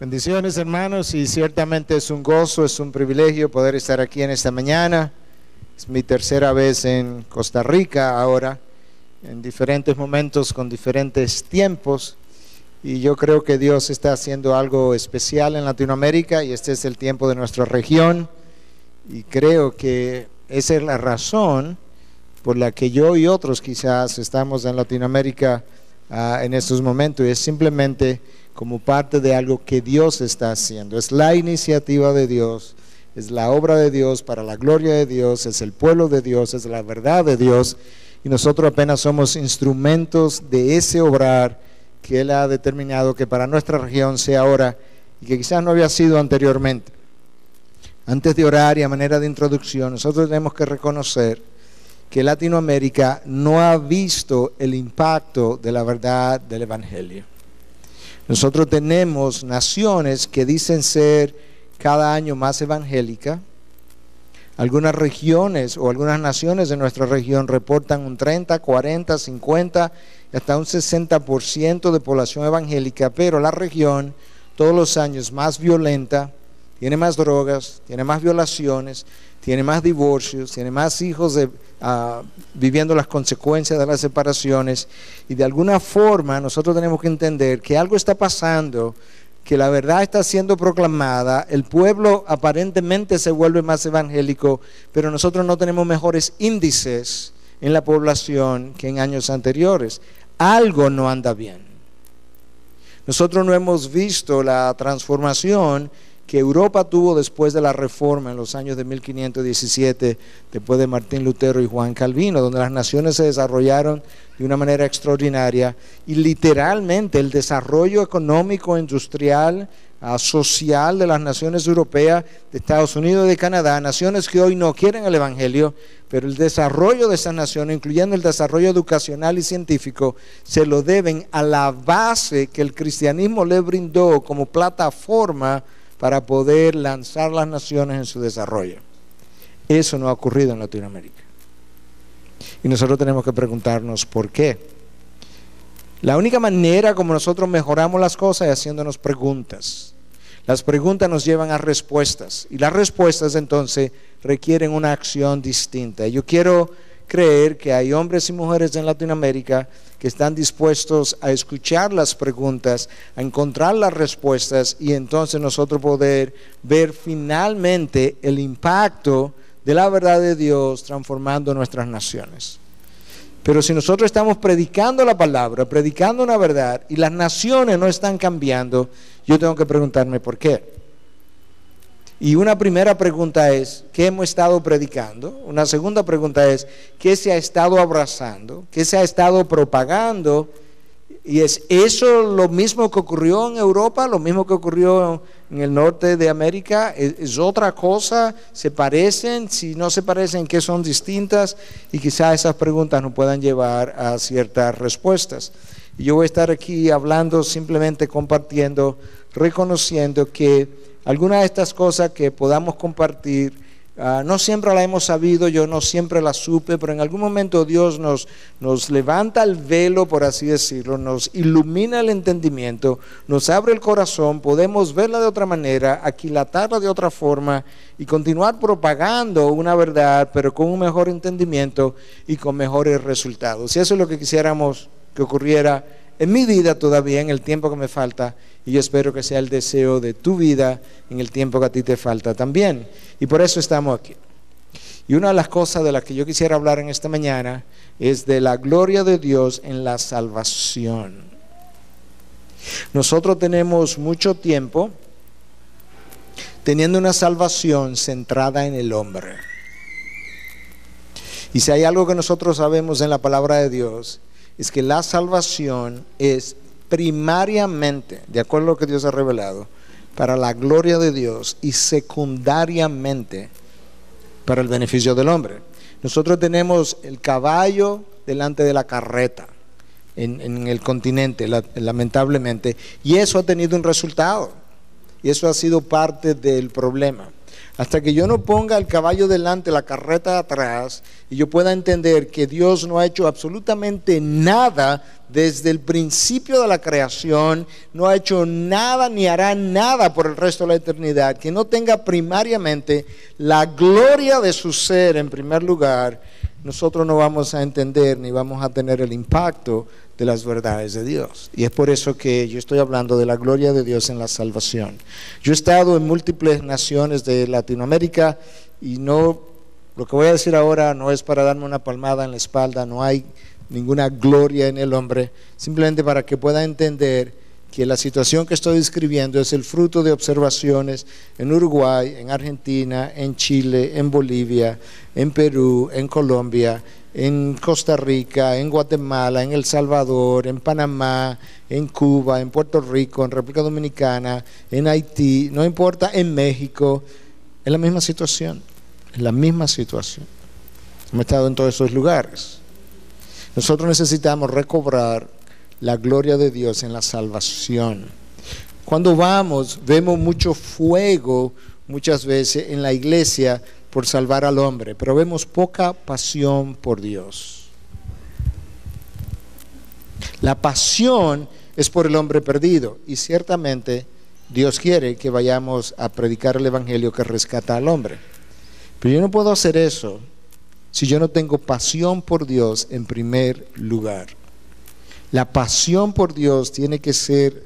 Bendiciones hermanos y ciertamente es un gozo, es un privilegio poder estar aquí en esta mañana. Es mi tercera vez en Costa Rica ahora, en diferentes momentos con diferentes tiempos. Y yo creo que Dios está haciendo algo especial en Latinoamérica y este es el tiempo de nuestra región. Y creo que esa es la razón por la que yo y otros quizás estamos en Latinoamérica uh, en estos momentos. Y es simplemente como parte de algo que Dios está haciendo. Es la iniciativa de Dios, es la obra de Dios para la gloria de Dios, es el pueblo de Dios, es la verdad de Dios. Y nosotros apenas somos instrumentos de ese obrar que Él ha determinado que para nuestra región sea ahora y que quizás no había sido anteriormente. Antes de orar y a manera de introducción, nosotros tenemos que reconocer que Latinoamérica no ha visto el impacto de la verdad del Evangelio. Nosotros tenemos naciones que dicen ser cada año más evangélicas. Algunas regiones o algunas naciones de nuestra región reportan un 30, 40, 50, hasta un 60% de población evangélica, pero la región todos los años más violenta, tiene más drogas, tiene más violaciones, tiene más divorcios, tiene más hijos uh, viviendo las consecuencias de las separaciones y de alguna forma nosotros tenemos que entender que algo está pasando, que la verdad está siendo proclamada, el pueblo aparentemente se vuelve más evangélico, pero nosotros no tenemos mejores índices en la población que en años anteriores. Algo no anda bien. Nosotros no hemos visto la transformación que Europa tuvo después de la reforma en los años de 1517, después de Martín Lutero y Juan Calvino, donde las naciones se desarrollaron de una manera extraordinaria y literalmente el desarrollo económico, industrial, ah, social de las naciones europeas, de Estados Unidos y de Canadá, naciones que hoy no quieren el Evangelio, pero el desarrollo de esas naciones, incluyendo el desarrollo educacional y científico, se lo deben a la base que el cristianismo le brindó como plataforma para poder lanzar las naciones en su desarrollo. Eso no ha ocurrido en Latinoamérica. Y nosotros tenemos que preguntarnos por qué. La única manera como nosotros mejoramos las cosas es haciéndonos preguntas. Las preguntas nos llevan a respuestas y las respuestas entonces requieren una acción distinta. Yo quiero creer que hay hombres y mujeres en Latinoamérica que están dispuestos a escuchar las preguntas, a encontrar las respuestas y entonces nosotros poder ver finalmente el impacto de la verdad de Dios transformando nuestras naciones. Pero si nosotros estamos predicando la palabra, predicando una verdad y las naciones no están cambiando, yo tengo que preguntarme por qué. Y una primera pregunta es, ¿qué hemos estado predicando? Una segunda pregunta es, ¿qué se ha estado abrazando? ¿Qué se ha estado propagando? Y es eso lo mismo que ocurrió en Europa, lo mismo que ocurrió en el norte de América, es, otra cosa, se parecen, si no se parecen, ¿qué son distintas? Y quizás esas preguntas nos puedan llevar a ciertas respuestas. Y yo voy a estar aquí hablando, simplemente compartiendo, reconociendo que algunas de estas cosas que podamos compartir, uh, no siempre las hemos sabido, yo no siempre las supe, pero en algún momento Dios nos, nos levanta el velo, por así decirlo, nos ilumina el entendimiento, nos abre el corazón, podemos verla de otra manera, aquilatarla de otra forma y continuar propagando una verdad, pero con un mejor entendimiento y con mejores resultados. Y eso es lo que quisiéramos que ocurriera en mi vida todavía, en el tiempo que me falta, y yo espero que sea el deseo de tu vida en el tiempo que a ti te falta también. Y por eso estamos aquí. Y una de las cosas de las que yo quisiera hablar en esta mañana es de la gloria de Dios en la salvación. Nosotros tenemos mucho tiempo teniendo una salvación centrada en el hombre. Y si hay algo que nosotros sabemos en la palabra de Dios, es que la salvación es primariamente, de acuerdo a lo que Dios ha revelado, para la gloria de Dios y secundariamente para el beneficio del hombre. Nosotros tenemos el caballo delante de la carreta en, el continente, lamentablemente, y eso ha tenido un resultado, y eso ha sido parte del problema. Hasta que yo no ponga el caballo delante, la carreta atrás, y yo pueda entender que Dios no ha hecho absolutamente nada desde el principio de la creación, no ha hecho nada ni hará nada por el resto de la eternidad que no tenga primariamente la gloria de su ser en primer lugar, nosotros no vamos a entender ni vamos a tener el impacto de las verdades de Dios. Y es por eso que yo estoy hablando de la gloria de Dios en la salvación. Yo he estado en múltiples naciones de Latinoamérica y no, lo que voy a decir ahora no es para darme una palmada en la espalda, no hay ninguna gloria en el hombre, simplemente para que pueda entender que la situación que estoy describiendo es el fruto de observaciones en Uruguay, en Argentina, en Chile, en Bolivia, en Perú, en Colombia, en Costa Rica, en Guatemala, en El Salvador, en Panamá, en Cuba, en Puerto Rico, en República Dominicana, en Haití, no importa, en México, es la misma situación, es la misma situación. Hemos estado en todos esos lugares. Nosotros necesitamos recobrar la gloria de Dios en la salvación. Cuando vamos, vemos mucho fuego muchas veces en la iglesia por salvar al hombre, pero vemos poca pasión por Dios. La pasión es por el hombre perdido y ciertamente Dios quiere que vayamos a predicar el Evangelio que rescata al hombre. Pero yo no puedo hacer eso si yo no tengo pasión por Dios en primer lugar. La pasión por Dios tiene que ser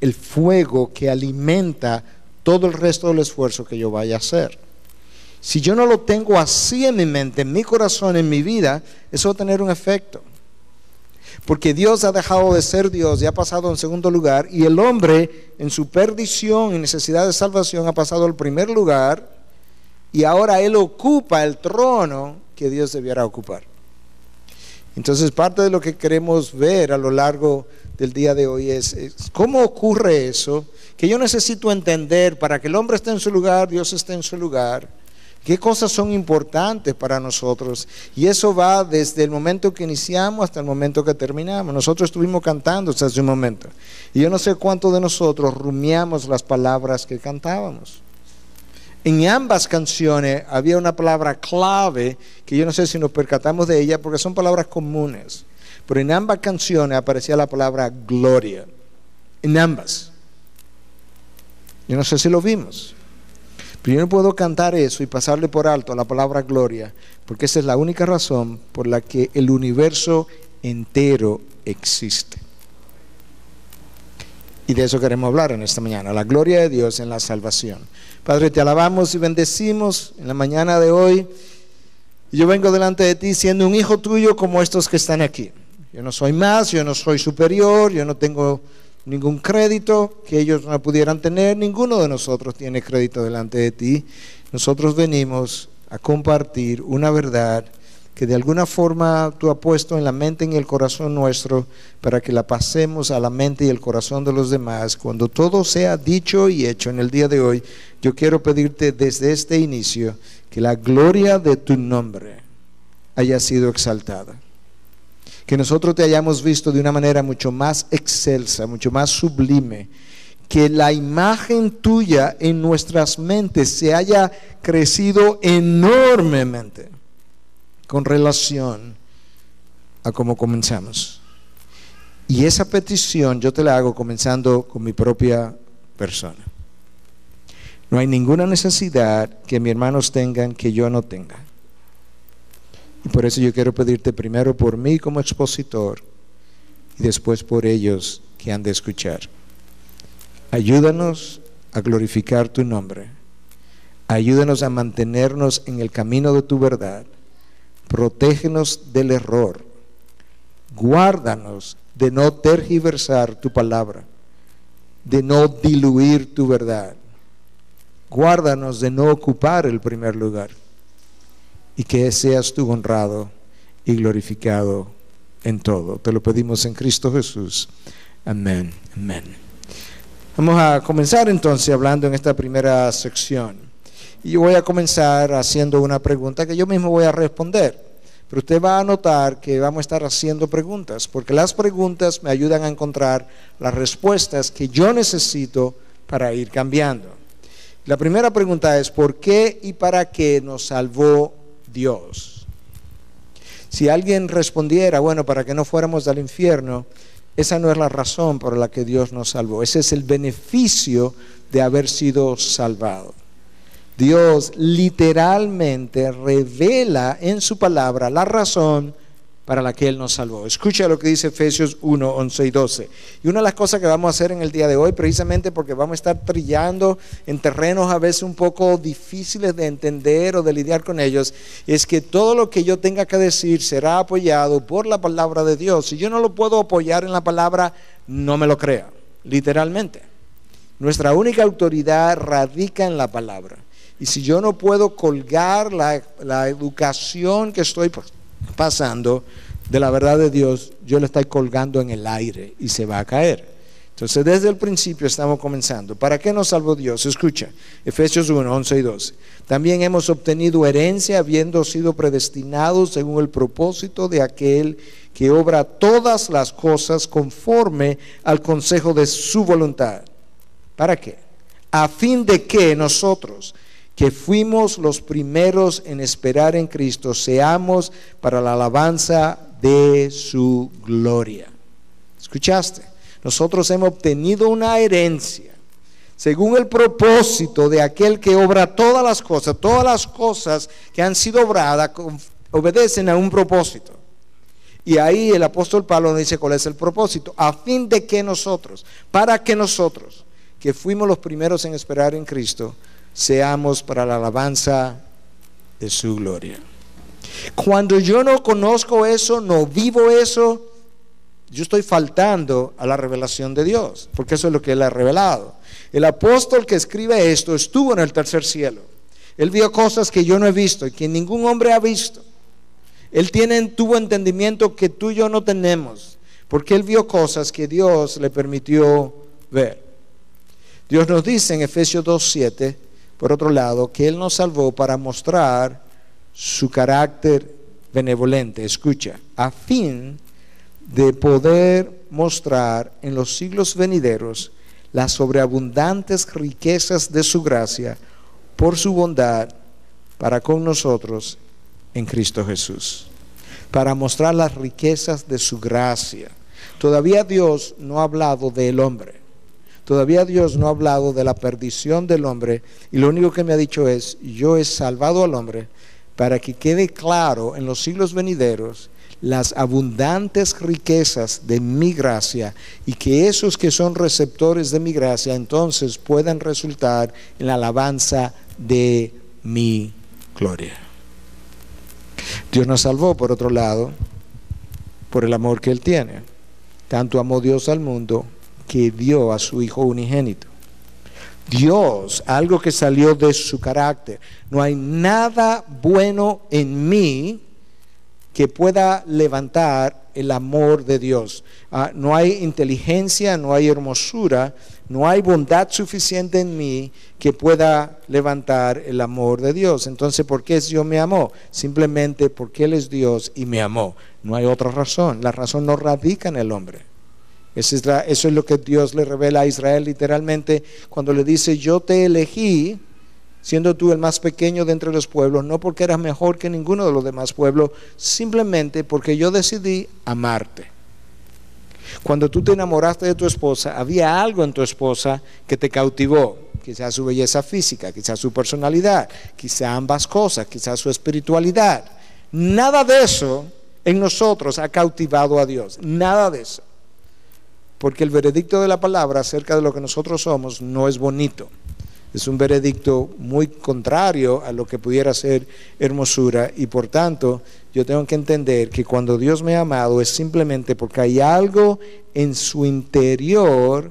el fuego que alimenta todo el resto del esfuerzo que yo vaya a hacer. Si yo no lo tengo así en mi mente, en mi corazón, en mi vida, eso va a tener un efecto. Porque Dios ha dejado de ser Dios y ha pasado en segundo lugar, y el hombre en su perdición y necesidad de salvación ha pasado al primer lugar, y ahora él ocupa el trono que Dios debiera ocupar. Entonces, parte de lo que queremos ver a lo largo del día de hoy es, cómo ocurre eso, que yo necesito entender para que el hombre esté en su lugar, Dios esté en su lugar, qué cosas son importantes para nosotros. Y eso va desde el momento que iniciamos hasta el momento que terminamos. Nosotros estuvimos cantando hasta hace un momento. Y yo no sé cuántos de nosotros rumiamos las palabras que cantábamos. En ambas canciones había una palabra clave que yo no sé si nos percatamos de ella porque son palabras comunes. Pero en ambas canciones aparecía la palabra gloria. En ambas. Yo no sé si lo vimos. Pero yo no puedo cantar eso y pasarle por alto a la palabra gloria, porque esa es la única razón por la que el universo entero existe. Y de eso queremos hablar en esta mañana, la gloria de Dios en la salvación. Padre, te alabamos y bendecimos en la mañana de hoy. Yo vengo delante de ti siendo un hijo tuyo como estos que están aquí. Yo no soy más, yo no soy superior, yo no tengo ningún crédito que ellos no pudieran tener. Ninguno de nosotros tiene crédito delante de ti. Nosotros venimos a compartir una verdad que de alguna forma tú has puesto en la mente y en el corazón nuestro para que la pasemos a la mente y el corazón de los demás. Cuando todo sea dicho y hecho en el día de hoy, yo quiero pedirte desde este inicio que la gloria de tu nombre haya sido exaltada. Que nosotros te hayamos visto de una manera mucho más excelsa, mucho más sublime. Que la imagen tuya en nuestras mentes se haya crecido enormemente con relación a cómo comenzamos. Y esa petición yo te la hago comenzando con mi propia persona. No hay ninguna necesidad que mis hermanos tengan que yo no tenga. Y por eso yo quiero pedirte primero por mí como expositor y después por ellos que han de escuchar. Ayúdanos a glorificar tu nombre. Ayúdanos a mantenernos en el camino de tu verdad protégenos del error, guárdanos de no tergiversar tu palabra, de no diluir tu verdad, guárdanos de no ocupar el primer lugar y que seas tú honrado y glorificado en todo. Te lo pedimos en Cristo Jesús. Amén. Amén. Vamos a comenzar entonces hablando en esta primera sección. Y yo voy a comenzar haciendo una pregunta que yo mismo voy a responder. Pero usted va a notar que vamos a estar haciendo preguntas, porque las preguntas me ayudan a encontrar las respuestas que yo necesito para ir cambiando. La primera pregunta es, ¿por qué y para qué nos salvó Dios? Si alguien respondiera, bueno, para que no fuéramos al infierno, esa no es la razón por la que Dios nos salvó. Ese es el beneficio de haber sido salvado. Dios literalmente revela en su palabra la razón para la que Él nos salvó. Escucha lo que dice Efesios 1, 11 y 12. Y una de las cosas que vamos a hacer en el día de hoy, precisamente porque vamos a estar trillando en terrenos a veces un poco difíciles de entender o de lidiar con ellos, es que todo lo que yo tenga que decir será apoyado por la palabra de Dios. Si yo no lo puedo apoyar en la palabra, no me lo crea, literalmente. Nuestra única autoridad radica en la palabra. Y si yo no puedo colgar la, la educación que estoy pasando de la verdad de Dios, yo lo estoy colgando en el aire y se va a caer. Entonces, desde el principio estamos comenzando. ¿Para qué nos salvó Dios? Escucha, Efesios 1, 11 y 12. También hemos obtenido herencia habiendo sido predestinados según el propósito de aquel que obra todas las cosas conforme al consejo de su voluntad. ¿Para qué? A fin de que nosotros, que fuimos los primeros en esperar en Cristo, seamos para la alabanza de su gloria. ¿Escuchaste? Nosotros hemos obtenido una herencia según el propósito de aquel que obra todas las cosas. Todas las cosas que han sido obradas obedecen a un propósito. Y ahí el apóstol Pablo dice cuál es el propósito. A fin de que nosotros, para que nosotros, que fuimos los primeros en esperar en Cristo, seamos para la alabanza de su gloria. Cuando yo no conozco eso, no vivo eso, yo estoy faltando a la revelación de Dios, porque eso es lo que Él ha revelado. El apóstol que escribe esto estuvo en el tercer cielo. Él vio cosas que yo no he visto y que ningún hombre ha visto. Él tiene, tuvo entendimiento que tú y yo no tenemos, porque Él vio cosas que Dios le permitió ver. Dios nos dice en Efesios 2.7, por otro lado, que Él nos salvó para mostrar su carácter benevolente, escucha, a fin de poder mostrar en los siglos venideros las sobreabundantes riquezas de su gracia por su bondad para con nosotros en Cristo Jesús. Para mostrar las riquezas de su gracia. Todavía Dios no ha hablado del hombre. Todavía Dios no ha hablado de la perdición del hombre y lo único que me ha dicho es, yo he salvado al hombre para que quede claro en los siglos venideros las abundantes riquezas de mi gracia y que esos que son receptores de mi gracia entonces puedan resultar en la alabanza de mi gloria. Dios nos salvó, por otro lado, por el amor que Él tiene. Tanto amó Dios al mundo que dio a su Hijo unigénito. Dios, algo que salió de su carácter. No hay nada bueno en mí que pueda levantar el amor de Dios. Ah, no hay inteligencia, no hay hermosura, no hay bondad suficiente en mí que pueda levantar el amor de Dios. Entonces, ¿por qué Dios me amó? Simplemente porque Él es Dios y me amó. No hay otra razón. La razón no radica en el hombre. Eso es, lo que Dios le revela a Israel literalmente cuando le dice, yo te elegí, siendo tú el más pequeño de entre los pueblos, no porque eras mejor que ninguno de los demás pueblos, simplemente porque yo decidí amarte. Cuando tú te enamoraste de tu esposa, había algo en tu esposa que te cautivó, quizás su belleza física, quizás su personalidad, quizás ambas cosas, quizás su espiritualidad. Nada de eso en nosotros ha cautivado a Dios, nada de eso porque el veredicto de la palabra acerca de lo que nosotros somos no es bonito. Es un veredicto muy contrario a lo que pudiera ser hermosura y por tanto yo tengo que entender que cuando Dios me ha amado es simplemente porque hay algo en su interior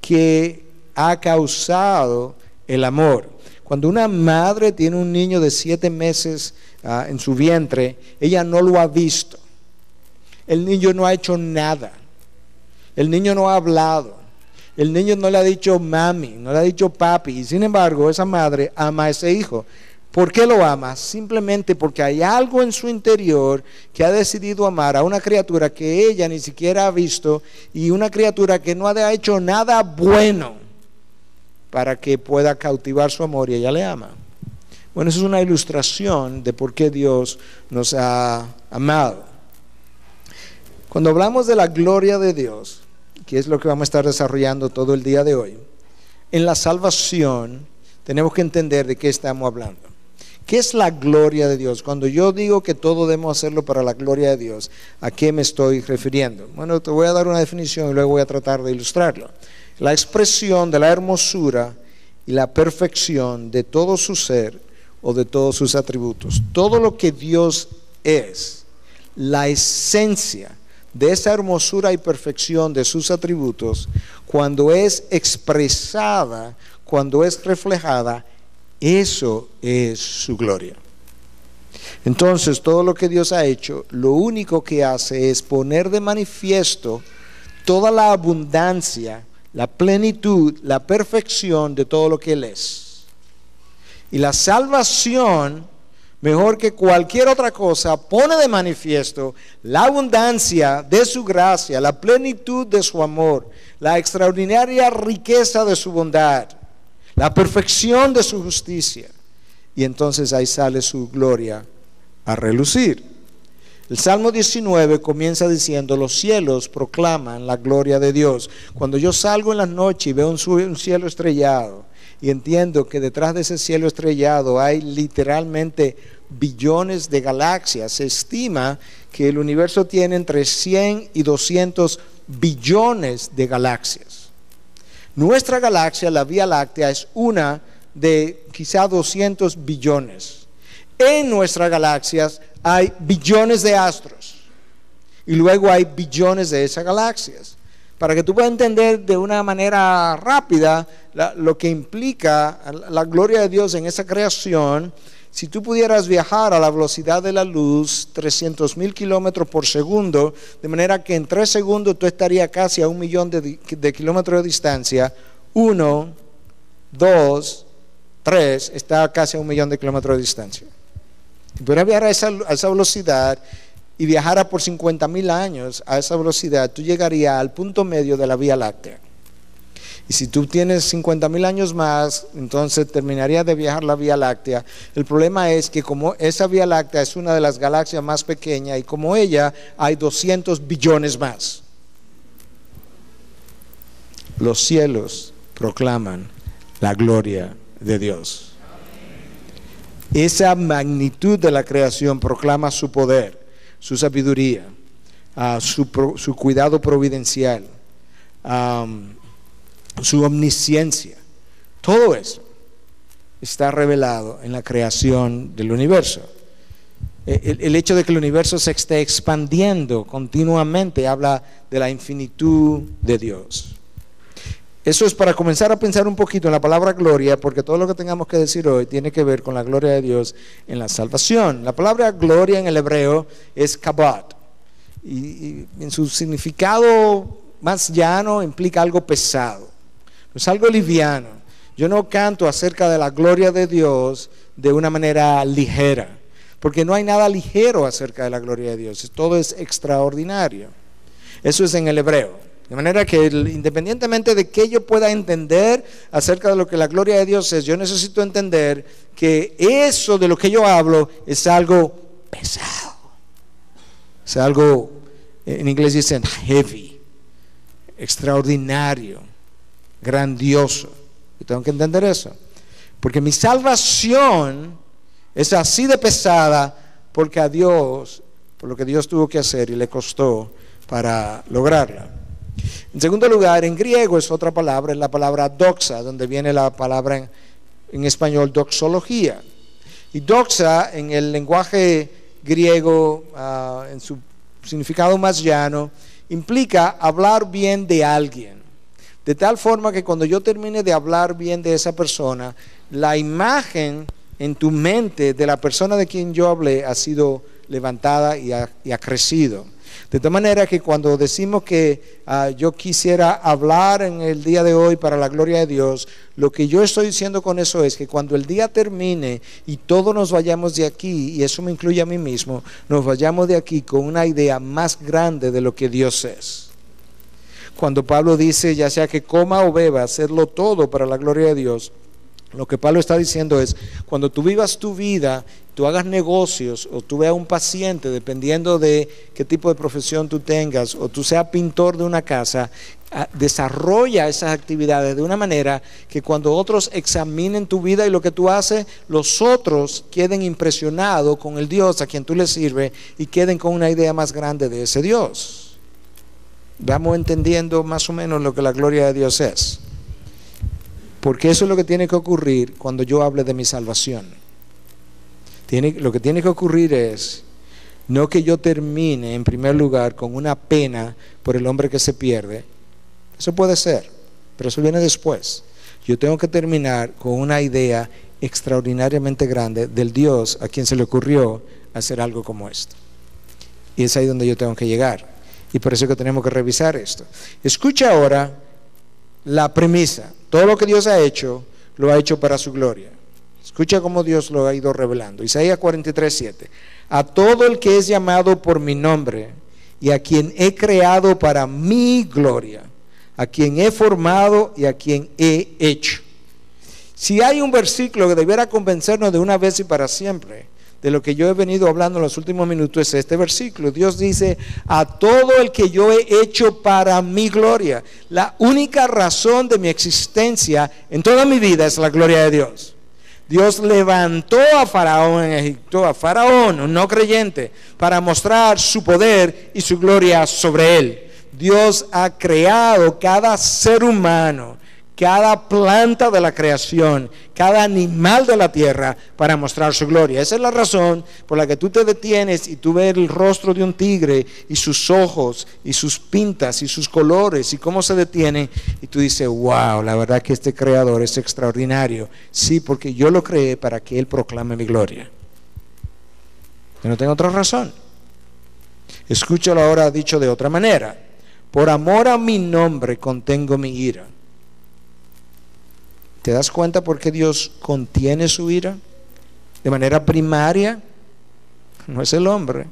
que ha causado el amor. Cuando una madre tiene un niño de siete meses ah, en su vientre, ella no lo ha visto. El niño no ha hecho nada el niño no ha hablado. El niño no le ha dicho mami, no le ha dicho papi. Y sin embargo, esa madre ama a ese hijo. ¿Por qué lo ama? Simplemente porque hay algo en su interior que ha decidido amar a una criatura que ella ni siquiera ha visto y una criatura que no ha hecho nada bueno para que pueda cautivar su amor y ella le ama. Bueno, eso es una ilustración de por qué Dios nos ha amado. Cuando hablamos de la gloria de Dios, que es lo que vamos a estar desarrollando todo el día de hoy, en la salvación tenemos que entender de qué estamos hablando. ¿Qué es la gloria de Dios? Cuando yo digo que todo debemos hacerlo para la gloria de Dios, ¿a qué me estoy refiriendo? Bueno, te voy a dar una definición y luego voy a tratar de ilustrarlo. La expresión de la hermosura y la perfección de todo su ser o de todos sus atributos. Todo lo que Dios es, la esencia de esa hermosura y perfección de sus atributos, cuando es expresada, cuando es reflejada, eso es su gloria. Entonces, todo lo que Dios ha hecho, lo único que hace es poner de manifiesto toda la abundancia, la plenitud, la perfección de todo lo que Él es. Y la salvación, mejor que cualquier otra cosa, pone de manifiesto la abundancia de su gracia, la plenitud de su amor, la extraordinaria riqueza de su bondad la perfección de su justicia. Y entonces ahí sale su gloria a relucir. El Salmo 19 comienza diciendo, los cielos proclaman la gloria de Dios. Cuando yo salgo en la noche y veo un, cielo estrellado y entiendo que detrás de ese cielo estrellado hay literalmente billones de galaxias, se estima que el universo tiene entre 100 y 200 billones de galaxias. Nuestra galaxia, la Vía Láctea, es una de quizá 200 billones. En nuestras galaxias hay billones de astros y luego hay billones de esas galaxias. Para que tú puedas entender de una manera rápida lo que implica la gloria de Dios en esa creación, si tú pudieras viajar a la velocidad de la luz, 300 mil kilómetros por segundo, de manera que en tres segundos tú estarías casi a un millón de, kilómetros de distancia, uno, dos, tres, está casi a un millón de kilómetros de distancia. Si pudieras viajar a esa, a esa velocidad y viajara por 50 mil años a esa velocidad, tú llegarías al punto medio de la Vía Láctea. Y si tú tienes 50 mil años más, entonces terminaría de viajar la Vía Láctea. El problema es que como esa Vía Láctea es una de las galaxias más pequeñas y como ella hay 200 billones más. Los cielos proclaman la gloria de Dios. Esa magnitud de la creación proclama su poder, su sabiduría, ah, su, cuidado providencial su omnisciencia. Todo eso está revelado en la creación del universo. E, el, hecho de que el universo se esté expandiendo continuamente habla de la infinitud de Dios. Eso es para comenzar a pensar un poquito en la palabra gloria, porque todo lo que tengamos que decir hoy tiene que ver con la gloria de Dios en la salvación. La palabra gloria en el hebreo es kabbat, y en su significado más llano implica algo pesado es algo liviano. Yo no canto acerca de la gloria de Dios de una manera ligera, porque no hay nada ligero acerca de la gloria de Dios, todo es extraordinario. Eso es en el hebreo. De manera que independientemente de que yo pueda entender acerca de lo que la gloria de Dios es, yo necesito entender que eso de lo que yo hablo es algo pesado. Es algo, en inglés dicen heavy, extraordinario grandioso. Y tengo que entender eso. Porque mi salvación es así de pesada porque a Dios, por lo que Dios tuvo que hacer y le costó para lograrla. En segundo lugar, en griego es otra palabra, es la palabra doxa, donde viene la palabra en, español doxología. Y doxa en el lenguaje griego, ah, en su significado más llano, implica hablar bien de alguien. De tal forma que cuando yo termine de hablar bien de esa persona, la imagen en tu mente de la persona de quien yo hablé ha sido levantada y ha, crecido. De tal manera que cuando decimos que ah, yo quisiera hablar en el día de hoy para la gloria de Dios, lo que yo estoy diciendo con eso es que cuando el día termine y todos nos vayamos de aquí, y eso me incluye a mí mismo, nos vayamos de aquí con una idea más grande de lo que Dios es cuando Pablo dice, ya sea que coma o beba, hacerlo todo para la gloria de Dios, Lo que Pablo está diciendo es, cuando tú vivas tu vida, tú hagas negocios o tú veas un paciente, dependiendo de qué tipo de profesión tú tengas, o tú seas pintor de una casa, ah, desarrolla esas actividades de una manera que cuando otros examinen tu vida y lo que tú haces, los otros queden impresionados con el Dios a quien tú le sirves y queden con una idea más grande de ese Dios. Vamos entendiendo más o menos lo que la gloria de Dios es. Porque eso es lo que tiene que ocurrir cuando yo hable de mi salvación. Lo que tiene que ocurrir es no que yo termine en primer lugar con una pena por el hombre que se pierde. Eso puede ser, pero eso viene después. Yo tengo que terminar con una idea extraordinariamente grande del Dios a quien se le ocurrió hacer algo como esto. Y es ahí donde yo tengo que llegar. Y por eso que tenemos que revisar esto. Escucha ahora la premisa. Todo lo que Dios ha hecho, lo ha hecho para su gloria. Escucha cómo Dios lo ha ido revelando. Isaías 43, 7. A todo el que es llamado por mi nombre y a quien he creado para mi gloria, a quien he formado y a quien he hecho. Si hay un versículo que debiera convencernos de una vez y para siempre, de lo que yo he venido hablando en los últimos minutos es este versículo. Dios dice, a todo el que yo he hecho para mi gloria. La única razón de mi existencia en toda mi vida es la gloria de Dios. Dios levantó a Faraón en Egipto, a Faraón, un no creyente, para mostrar su poder y su gloria sobre él. Dios ha creado cada ser humano cada planta de la creación, cada animal de la tierra para mostrar su gloria. Esa es la razón por la que tú te detienes y tú ves el rostro de un tigre y sus ojos y sus pintas y sus colores y cómo se detienen y tú dices, wow, la verdad que este creador es extraordinario. Sí, porque yo lo creé para que Él proclame mi gloria. Yo no tengo otra razón. Escúchalo ahora dicho de otra manera. Por amor a mi nombre contengo mi ira ¿Te das cuenta por qué Dios contiene su ira? De manera primaria, no es el hombre.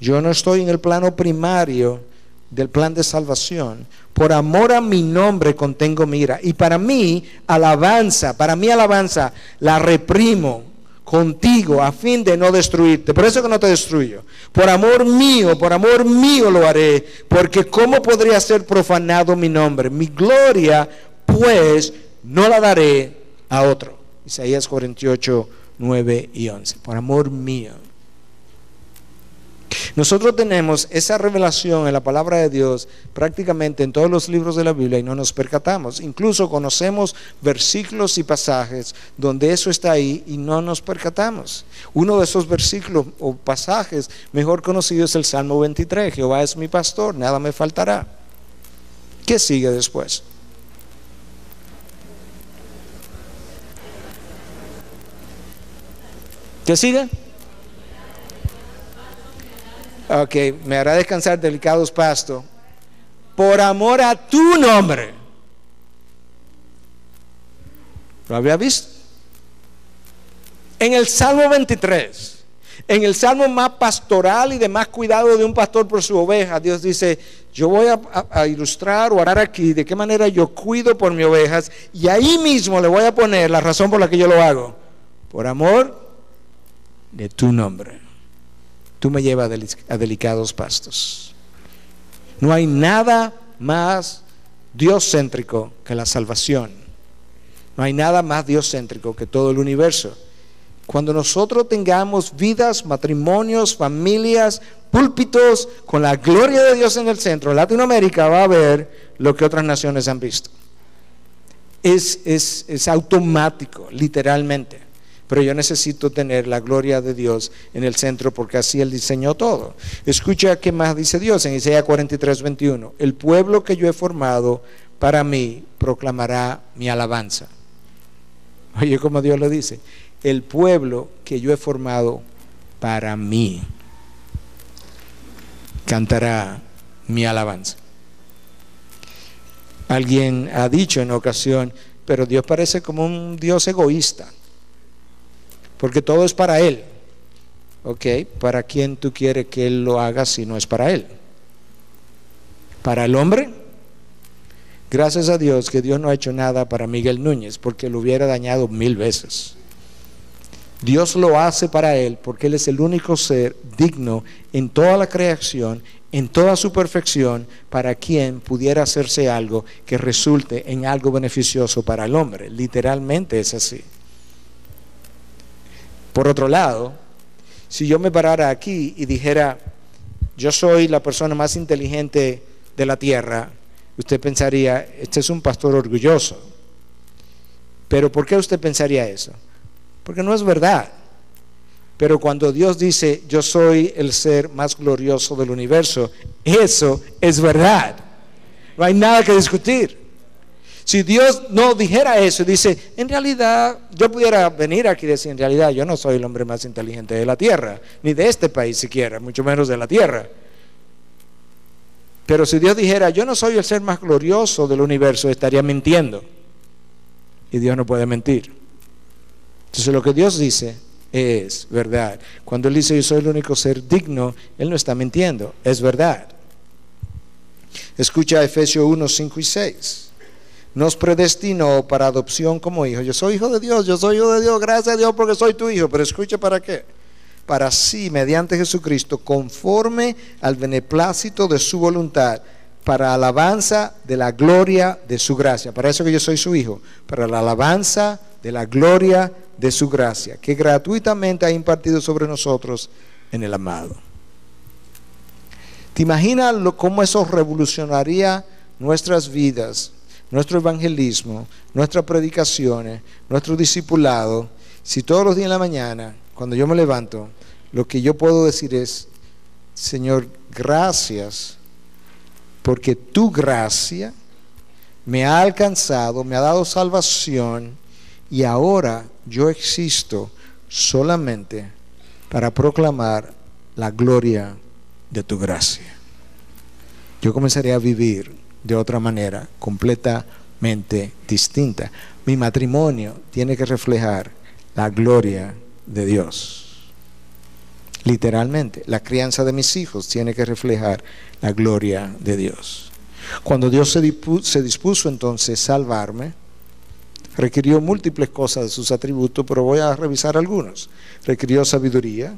Yo no estoy en el plano primario del plan de salvación. Por amor a mi nombre contengo mi ira. Y para mí, alabanza, para mí alabanza, la reprimo contigo a fin de no destruirte. Por eso que no te destruyo. Por amor mío, por amor mío lo haré. Porque ¿cómo podría ser profanado mi nombre? Mi gloria, pues, no la daré a otro. Isaías 48, 9 y 11. Por amor mío. Nosotros tenemos esa revelación en la palabra de Dios prácticamente en todos los libros de la Biblia y no nos percatamos. Incluso conocemos versículos y pasajes donde eso está ahí y no nos percatamos. Uno de esos versículos o pasajes mejor conocido es el Salmo 23. Jehová es mi pastor, nada me faltará. ¿Qué sigue después? ¿Qué sigue? Ok, me hará descansar delicados pastos. Por amor a tu nombre. ¿Lo había visto? En el Salmo 23, en el Salmo más pastoral y de más cuidado de un pastor por su oveja, Dios dice, yo voy a, ilustrar o orar aquí de qué manera yo cuido por mis ovejas y ahí mismo le voy a poner la razón por la que yo lo hago. Por amor de tu nombre. Tú me llevas a delicados pastos. No hay nada más dioscéntrico que la salvación. No hay nada más dioscéntrico que todo el universo. Cuando nosotros tengamos vidas, matrimonios, familias, púlpitos, con la gloria de Dios en el centro, Latinoamérica va a ver lo que otras naciones han visto. Es, es, es automático, literalmente pero yo necesito tener la gloria de Dios en el centro porque así Él diseñó todo. Escucha qué más dice Dios en Isaías 43, 21. El pueblo que yo he formado para mí proclamará mi alabanza. Oye, como Dios lo dice, el pueblo que yo he formado para mí cantará mi alabanza. Alguien ha dicho en ocasión, pero Dios parece como un Dios egoísta porque todo es para Él. ¿Ok? ¿Para quién tú quieres que Él lo haga si no es para Él? ¿Para el hombre? Gracias a Dios que Dios no ha hecho nada para Miguel Núñez, porque lo hubiera dañado mil veces. Dios lo hace para él porque él es el único ser digno en toda la creación, en toda su perfección, para quien pudiera hacerse algo que resulte en algo beneficioso para el hombre. Literalmente es así. Por otro lado, si yo me parara aquí y dijera, yo soy la persona más inteligente de la tierra, usted pensaría, este es un pastor orgulloso. Pero ¿por qué usted pensaría eso? Porque no es verdad. Pero cuando Dios dice, yo soy el ser más glorioso del universo, eso es verdad. No hay nada que discutir. Si Dios no dijera eso, dice, en realidad yo pudiera venir aquí y decir, en realidad yo no soy el hombre más inteligente de la tierra, ni de este país siquiera, mucho menos de la tierra. Pero si Dios dijera, yo no soy el ser más glorioso del universo, estaría mintiendo. Y Dios no puede mentir. Entonces lo que Dios dice es verdad. Cuando Él dice yo soy el único ser digno, Él no está mintiendo, es verdad. Escucha Efesios 1, 5 y 6. Nos predestinó para adopción como hijos. Yo soy hijo de Dios, yo soy hijo de Dios, gracias a Dios porque soy tu hijo. Pero escucha para qué. Para sí, mediante Jesucristo, conforme al beneplácito de su voluntad, para alabanza de la gloria de su gracia. Para eso que yo soy su hijo, para la alabanza de la gloria de su gracia, que gratuitamente ha impartido sobre nosotros en el amado. ¿Te imaginas cómo eso revolucionaría nuestras vidas, nuestro evangelismo, nuestras predicaciones, nuestro discipulado? Si todos los días en la mañana, cuando yo me levanto, lo que yo puedo decir es, Señor, gracias, porque tu gracia me ha alcanzado, me ha dado salvación y ahora yo existo solamente para proclamar la gloria de tu gracia. Yo comenzaría a vivir de otra manera, completamente distinta. Mi matrimonio tiene que reflejar la gloria de Dios. Literalmente, la crianza de mis hijos tiene que reflejar la gloria de Dios. Cuando Dios se dispuso, se dispuso entonces salvarme, requirió múltiples cosas de sus atributos, pero voy a revisar algunos. Requirió sabiduría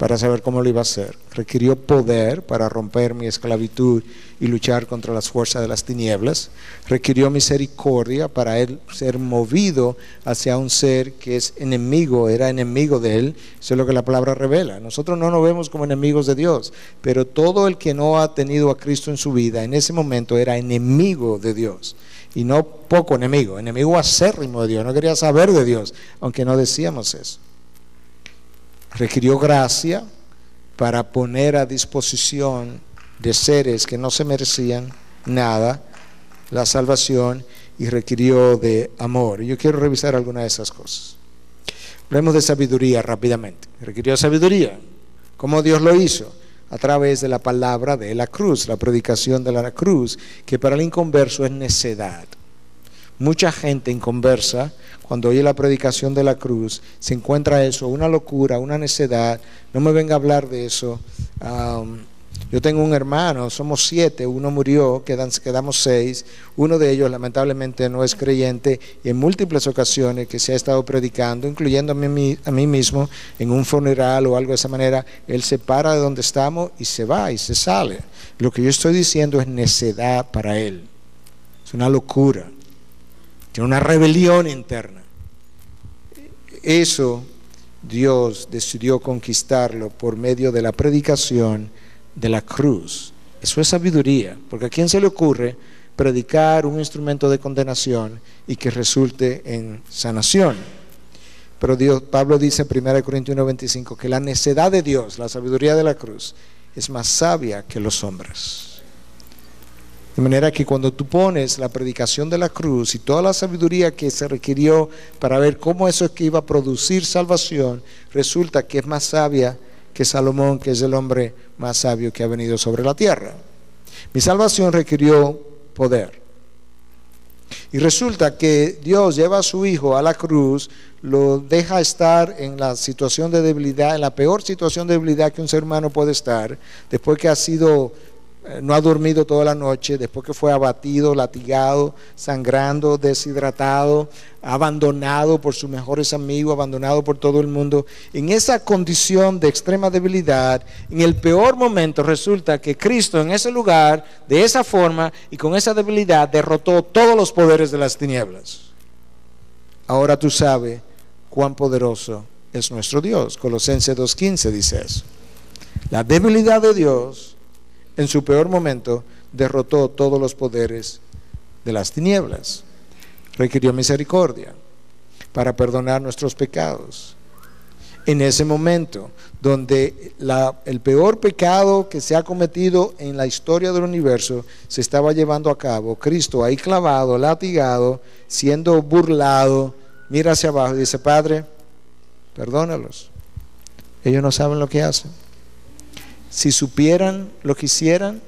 para saber cómo lo iba a hacer. Requirió poder para romper mi esclavitud y luchar contra las fuerzas de las tinieblas. Requirió misericordia para él ser movido hacia un ser que es enemigo, era enemigo de él. Eso es lo que la palabra revela. Nosotros no nos vemos como enemigos de Dios, pero todo el que no ha tenido a Cristo en su vida en ese momento era enemigo de Dios y no poco enemigo, enemigo acérrimo de Dios, no quería saber de Dios, aunque no decíamos eso. Requirió gracia para poner a disposición de seres que no se merecían nada la salvación y requirió de amor. Yo quiero revisar algunas de esas cosas. Hablemos de sabiduría rápidamente. Requirió sabiduría. ¿Cómo Dios lo hizo? a través de la palabra de la cruz, la predicación de la cruz, que para el inconverso es necedad. Mucha gente inconversa, cuando oye la predicación de la cruz, se encuentra eso, una locura, una necedad. No me venga a hablar de eso. Yo tengo un hermano, somos siete, uno murió, quedan, quedamos seis, uno de ellos lamentablemente no es creyente y en múltiples ocasiones que se ha estado predicando, incluyendo a a mí mismo, en un funeral o algo de esa manera, él se para de donde estamos y se va y se sale. Lo que yo estoy diciendo es necedad para él, es una locura, tiene una rebelión interna. Eso Dios decidió conquistarlo por medio de la predicación de la cruz. Eso es sabiduría, porque a quién se le ocurre predicar un instrumento de condenación y que resulte en sanación. Pero Dios, Pablo dice en 1 Corintios 1:25 que la necedad de Dios, la sabiduría de la cruz, es más sabia que los hombres. De manera que cuando tú pones la predicación de la cruz y toda la sabiduría que se requirió para ver cómo eso es que iba a producir salvación, resulta que es más sabia que Salomón, que es el hombre más sabio que ha venido sobre la tierra. Mi salvación requirió poder. Y resulta que Dios lleva a su hijo a la cruz, lo deja estar en la situación de debilidad, en la peor situación de debilidad que un ser humano puede estar, después que ha sido no ha dormido toda la noche, después que fue abatido, latigado, sangrando, deshidratado, abandonado por sus mejores amigos, abandonado por todo el mundo. En esa condición de extrema debilidad, en el peor momento resulta que Cristo en ese lugar, de esa forma y con esa debilidad, derrotó todos los poderes de las tinieblas. Ahora tú sabes cuán poderoso es nuestro Dios. Colosenses 2.15 dice eso. La debilidad de Dios en su peor momento derrotó todos los poderes de las tinieblas. Requirió misericordia para perdonar nuestros pecados. En ese momento, donde el peor pecado que se ha cometido en la historia del universo se estaba llevando a cabo, Cristo ahí clavado, latigado, siendo burlado, mira hacia abajo y dice, Padre, perdónalos. Ellos no saben lo que hacen. Si supieran lo que hicieran,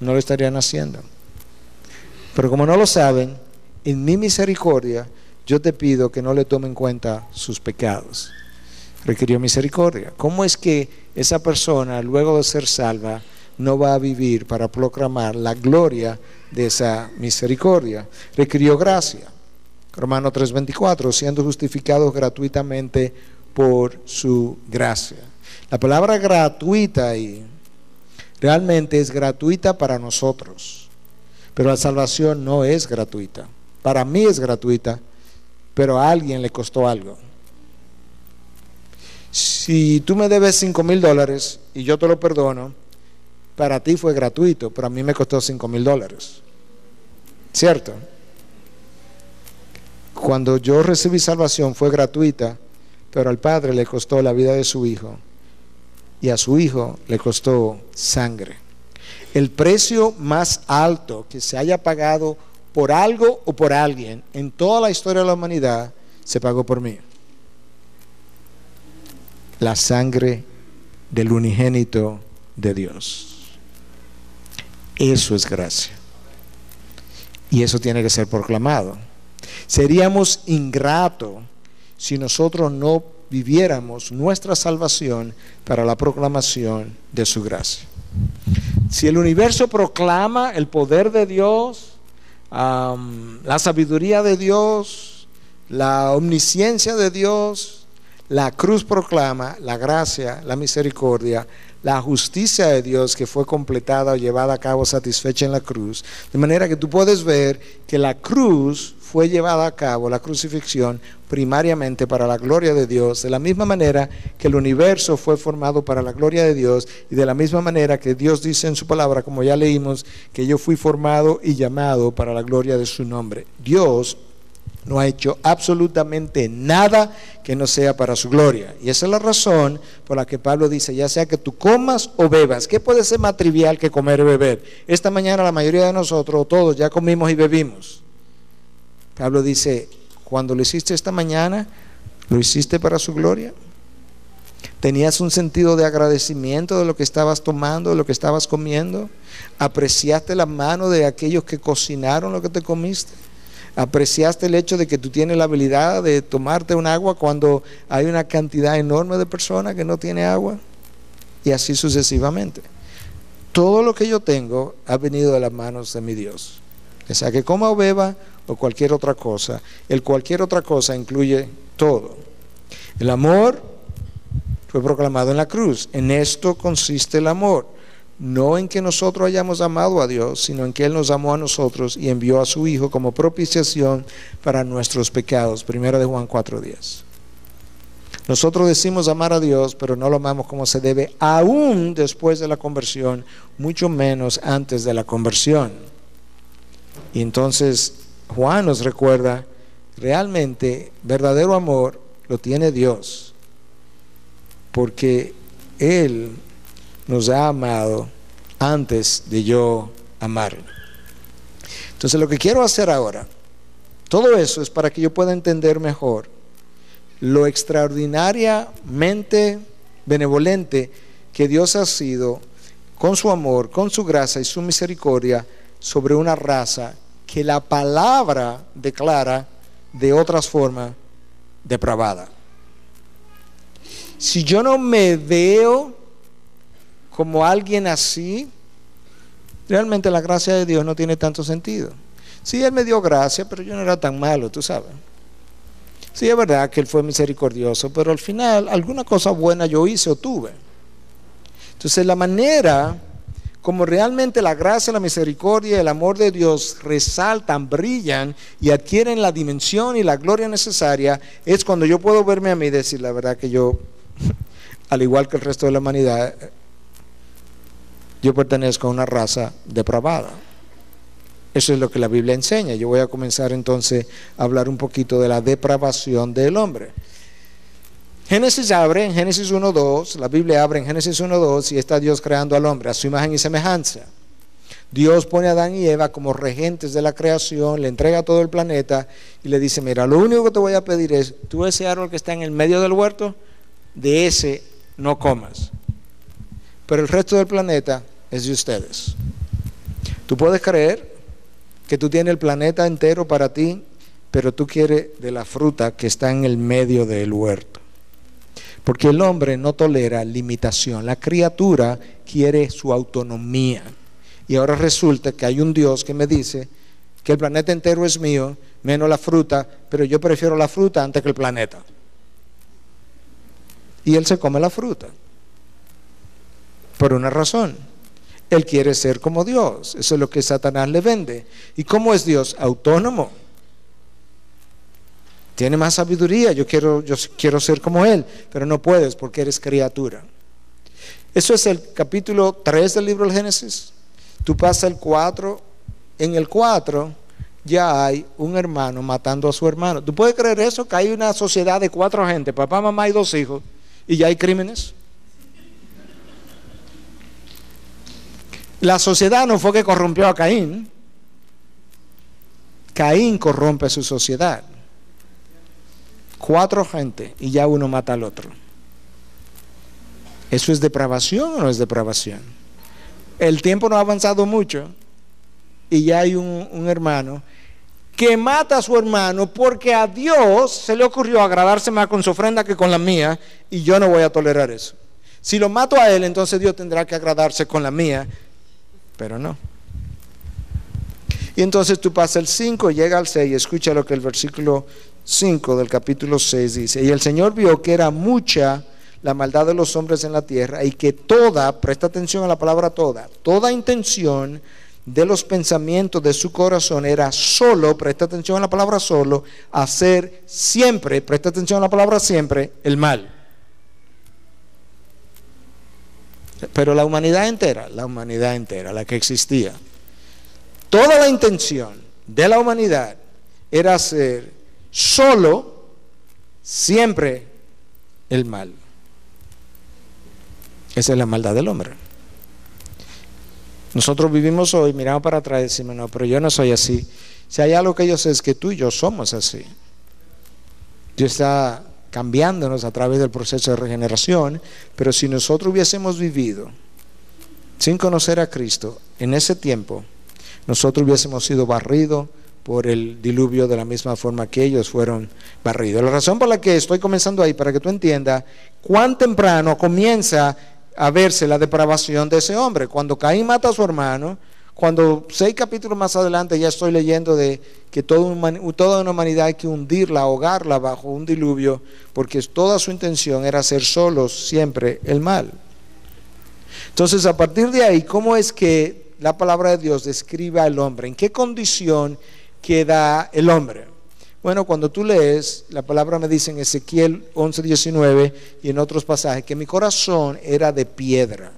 no lo estarían haciendo. Pero como no lo saben, en mi misericordia yo te pido que no le tomen en cuenta sus pecados. Requirió misericordia. ¿Cómo es que esa persona, luego de ser salva, no va a vivir para proclamar la gloria de esa misericordia? Requirió gracia. Romano 3:24, siendo justificados gratuitamente por su gracia. La palabra gratuita ahí realmente es gratuita para nosotros, pero la salvación no es gratuita. Para mí es gratuita, pero a alguien le costó algo. Si tú me debes 5 mil dólares y yo te lo perdono, para ti fue gratuito, pero a mí me costó 5 mil dólares. ¿Cierto? Cuando yo recibí salvación fue gratuita, pero al Padre le costó la vida de su Hijo y a su hijo le costó sangre. El precio más alto que se haya pagado por algo o por alguien en toda la historia de la humanidad se pagó por mí. La sangre del unigénito de Dios. Eso es gracia. Y eso tiene que ser proclamado. Seríamos ingratos si nosotros no viviéramos nuestra salvación para la proclamación de su gracia. Si el universo proclama el poder de Dios, la sabiduría de Dios, la omnisciencia de Dios, la cruz proclama la gracia, la misericordia, la justicia de Dios que fue completada o llevada a cabo satisfecha en la cruz. De manera que tú puedes ver que la cruz fue llevada a cabo, la crucifixión, primariamente para la gloria de Dios, de la misma manera que el universo fue formado para la gloria de Dios y de la misma manera que Dios dice en su palabra, como ya leímos, que yo fui formado y llamado para la gloria de su nombre. Dios no ha hecho absolutamente nada que no sea para su gloria. Y esa es la razón por la que Pablo dice, ya sea que tú comas o bebas, ¿qué puede ser más trivial que comer y beber? Esta mañana la mayoría de nosotros, todos, ya comimos y bebimos. Pablo dice, cuando lo hiciste esta mañana, ¿lo hiciste para su gloria? ¿Tenías un sentido de agradecimiento de lo que estabas tomando, de lo que estabas comiendo? ¿Apreciaste la mano de aquellos que cocinaron lo que te comiste? ¿Apreciaste el hecho de que tú tienes la habilidad de tomarte un agua cuando hay una cantidad enorme de personas que no tienen agua? Y así sucesivamente. Todo lo que yo tengo ha venido de las manos de mi Dios. Sea, que coma o beba o cualquier otra cosa. El cualquier otra cosa incluye todo. El amor fue proclamado en la cruz. En esto consiste el amor. No en que nosotros hayamos amado a Dios, sino en que Él nos amó a nosotros y envió a su Hijo como propiciación para nuestros pecados. Primero de Juan 4.10. Nosotros decimos amar a Dios, pero no lo amamos como se debe, aún después de la conversión, mucho menos antes de la conversión. Y entonces Juan nos recuerda, realmente verdadero amor lo tiene Dios, porque Él nos ha amado antes de yo amarlo. Entonces lo que quiero hacer ahora, todo eso es para que yo pueda entender mejor lo extraordinariamente benevolente que Dios ha sido con su amor, con su gracia y su misericordia sobre una raza que la palabra declara de otras formas depravada. Si yo no me veo como alguien así, realmente la gracia de Dios no tiene tanto sentido. Sí, Él me dio gracia, pero yo no era tan malo, tú sabes. Sí, es verdad que Él fue misericordioso, pero al final alguna cosa buena yo hice o tuve. Entonces la manera como realmente la gracia, la misericordia y el amor de Dios resaltan, brillan y adquieren la dimensión y la gloria necesaria, es cuando yo puedo verme a mí y decir la verdad que yo, al igual que el resto de la humanidad, yo pertenezco a una raza depravada. Eso es lo que la Biblia enseña. Yo voy a comenzar entonces a hablar un poquito de la depravación del hombre. Génesis abre en Génesis 1.2, la Biblia abre en Génesis 1.2 y está Dios creando al hombre a su imagen y semejanza. Dios pone a Adán y Eva como regentes de la creación, le entrega todo el planeta y le dice, mira, lo único que te voy a pedir es, tú ese árbol que está en el medio del huerto, de ese no comas. Pero el resto del planeta es de ustedes. Tú puedes creer que tú tienes el planeta entero para ti, pero tú quieres de la fruta que está en el medio del huerto. Porque el hombre no tolera limitación. La criatura quiere su autonomía. Y ahora resulta que hay un Dios que me dice que el planeta entero es mío, menos la fruta, pero yo prefiero la fruta antes que el planeta. Y él se come la fruta. Por una razón. Él quiere ser como Dios. Eso es lo que Satanás le vende. ¿Y cómo es Dios? Autónomo tiene más sabiduría, yo quiero, yo quiero ser como Él, pero no puedes porque eres criatura. Eso es el capítulo 3 del libro del Génesis. Tú pasas el 4, en el 4 ya hay un hermano matando a su hermano. ¿Tú puedes creer eso? Que hay una sociedad de cuatro gente, papá, mamá y dos hijos, y ya hay crímenes. La sociedad no fue que corrompió a Caín. Caín corrompe su sociedad cuatro gente y ya uno mata al otro. ¿Eso es depravación o no es depravación? El tiempo no ha avanzado mucho y ya hay un, hermano que mata a su hermano porque a Dios se le ocurrió agradarse más con su ofrenda que con la mía y yo no voy a tolerar eso. Si lo mato a él, entonces Dios tendrá que agradarse con la mía, pero no. Y entonces tú pasas el 5, llega al 6 y escucha lo que el versículo 5 del capítulo 6 dice, y el Señor vio que era mucha la maldad de los hombres en la tierra y que toda, presta atención a la palabra toda, toda intención de los pensamientos de su corazón era solo, presta atención a la palabra solo, hacer siempre, presta atención a la palabra siempre, el mal. Pero la humanidad entera, la humanidad entera, la que existía, toda la intención de la humanidad era hacer solo siempre el mal. Esa es la maldad del hombre. Nosotros vivimos hoy, miramos para atrás y decimos, no, pero yo no soy así. Si hay algo que yo sé es que tú y yo somos así. Dios está cambiándonos a través del proceso de regeneración, pero si nosotros hubiésemos vivido sin conocer a Cristo en ese tiempo, nosotros hubiésemos sido barridos por el diluvio de la misma forma que ellos fueron barridos. La razón por la que estoy comenzando ahí, para que tú entiendas cuán temprano comienza a verse la depravación de ese hombre. Cuando Caín mata a su hermano, cuando seis capítulos más adelante ya estoy leyendo de que toda una humanidad hay que hundirla, ahogarla bajo un diluvio, porque toda su intención era hacer solos siempre el mal. Entonces, a partir de ahí, ¿cómo es que la palabra de Dios describe al hombre? ¿En qué condición queda el hombre. Bueno, cuando tú lees, la palabra me dice en Ezequiel 11, 19 y en otros pasajes que mi corazón era de piedra.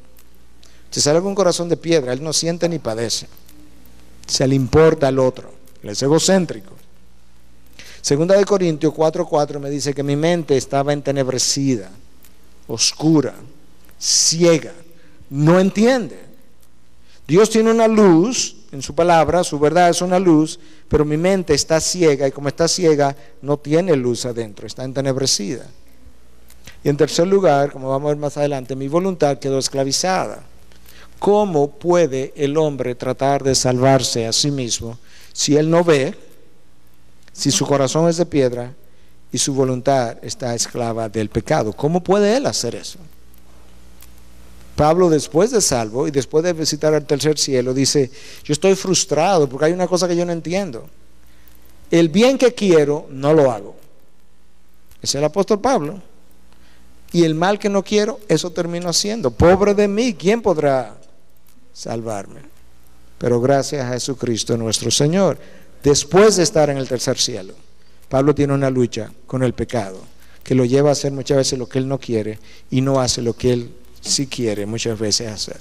Si sale con un corazón de piedra, él no siente ni padece. Se le importa al otro. Él es egocéntrico. Segunda de Corintios 4:4 me dice que mi mente estaba entenebrecida, oscura, ciega, no entiende. Dios tiene una luz en su palabra, su verdad es una luz, pero mi mente está ciega y como está ciega no tiene luz adentro, está entenebrecida. Y en tercer lugar, como vamos a ver más adelante, mi voluntad quedó esclavizada. ¿Cómo puede el hombre tratar de salvarse a sí mismo si él no ve, si su corazón es de piedra y su voluntad está esclava del pecado? ¿Cómo puede él hacer eso? Pablo después de salvo y después de visitar el tercer cielo dice, yo estoy frustrado porque hay una cosa que yo no entiendo. El bien que quiero no lo hago. Es el apóstol Pablo. Y el mal que no quiero, eso termino haciendo. Pobre de mí, ¿quién podrá salvarme? Pero gracias a Jesucristo nuestro Señor, después de estar en el tercer cielo, Pablo tiene una lucha con el pecado que lo lleva a hacer muchas veces lo que él no quiere y no hace lo que él sí quiere muchas veces hacer.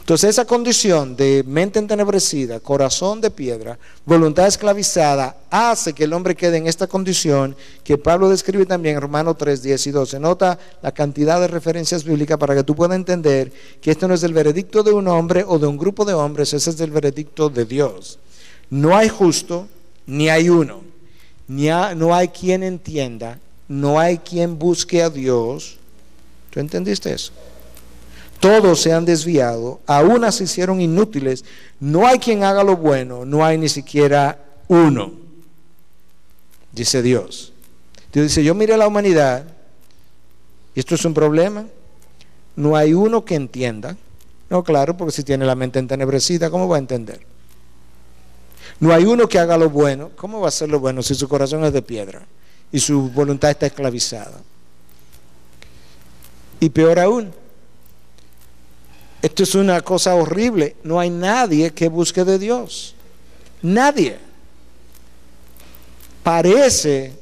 Entonces esa condición de mente entenebrecida, corazón de piedra, voluntad esclavizada, hace que el hombre quede en esta condición que Pablo describe también en Romanos 3, 10 y 12. Nota la cantidad de referencias bíblicas para que tú puedas entender que esto no es el veredicto de un hombre o de un grupo de hombres, ese es el veredicto de Dios. No hay justo, ni hay uno, ni no hay quien entienda, no hay quien busque a Dios. ¿Tú entendiste eso? Todos se han desviado, aún se hicieron inútiles. No hay quien haga lo bueno, no hay ni siquiera uno, dice Dios. Dios dice, yo mire a la humanidad, y esto es un problema, no hay uno que entienda. No, claro, porque si tiene la mente entenebrecida, ¿cómo va a entender? No hay uno que haga lo bueno. ¿Cómo va a hacer lo bueno si su corazón es de piedra y su voluntad está esclavizada? Y peor aún, esto es una cosa horrible. No hay nadie que busque de Dios. Nadie. Parece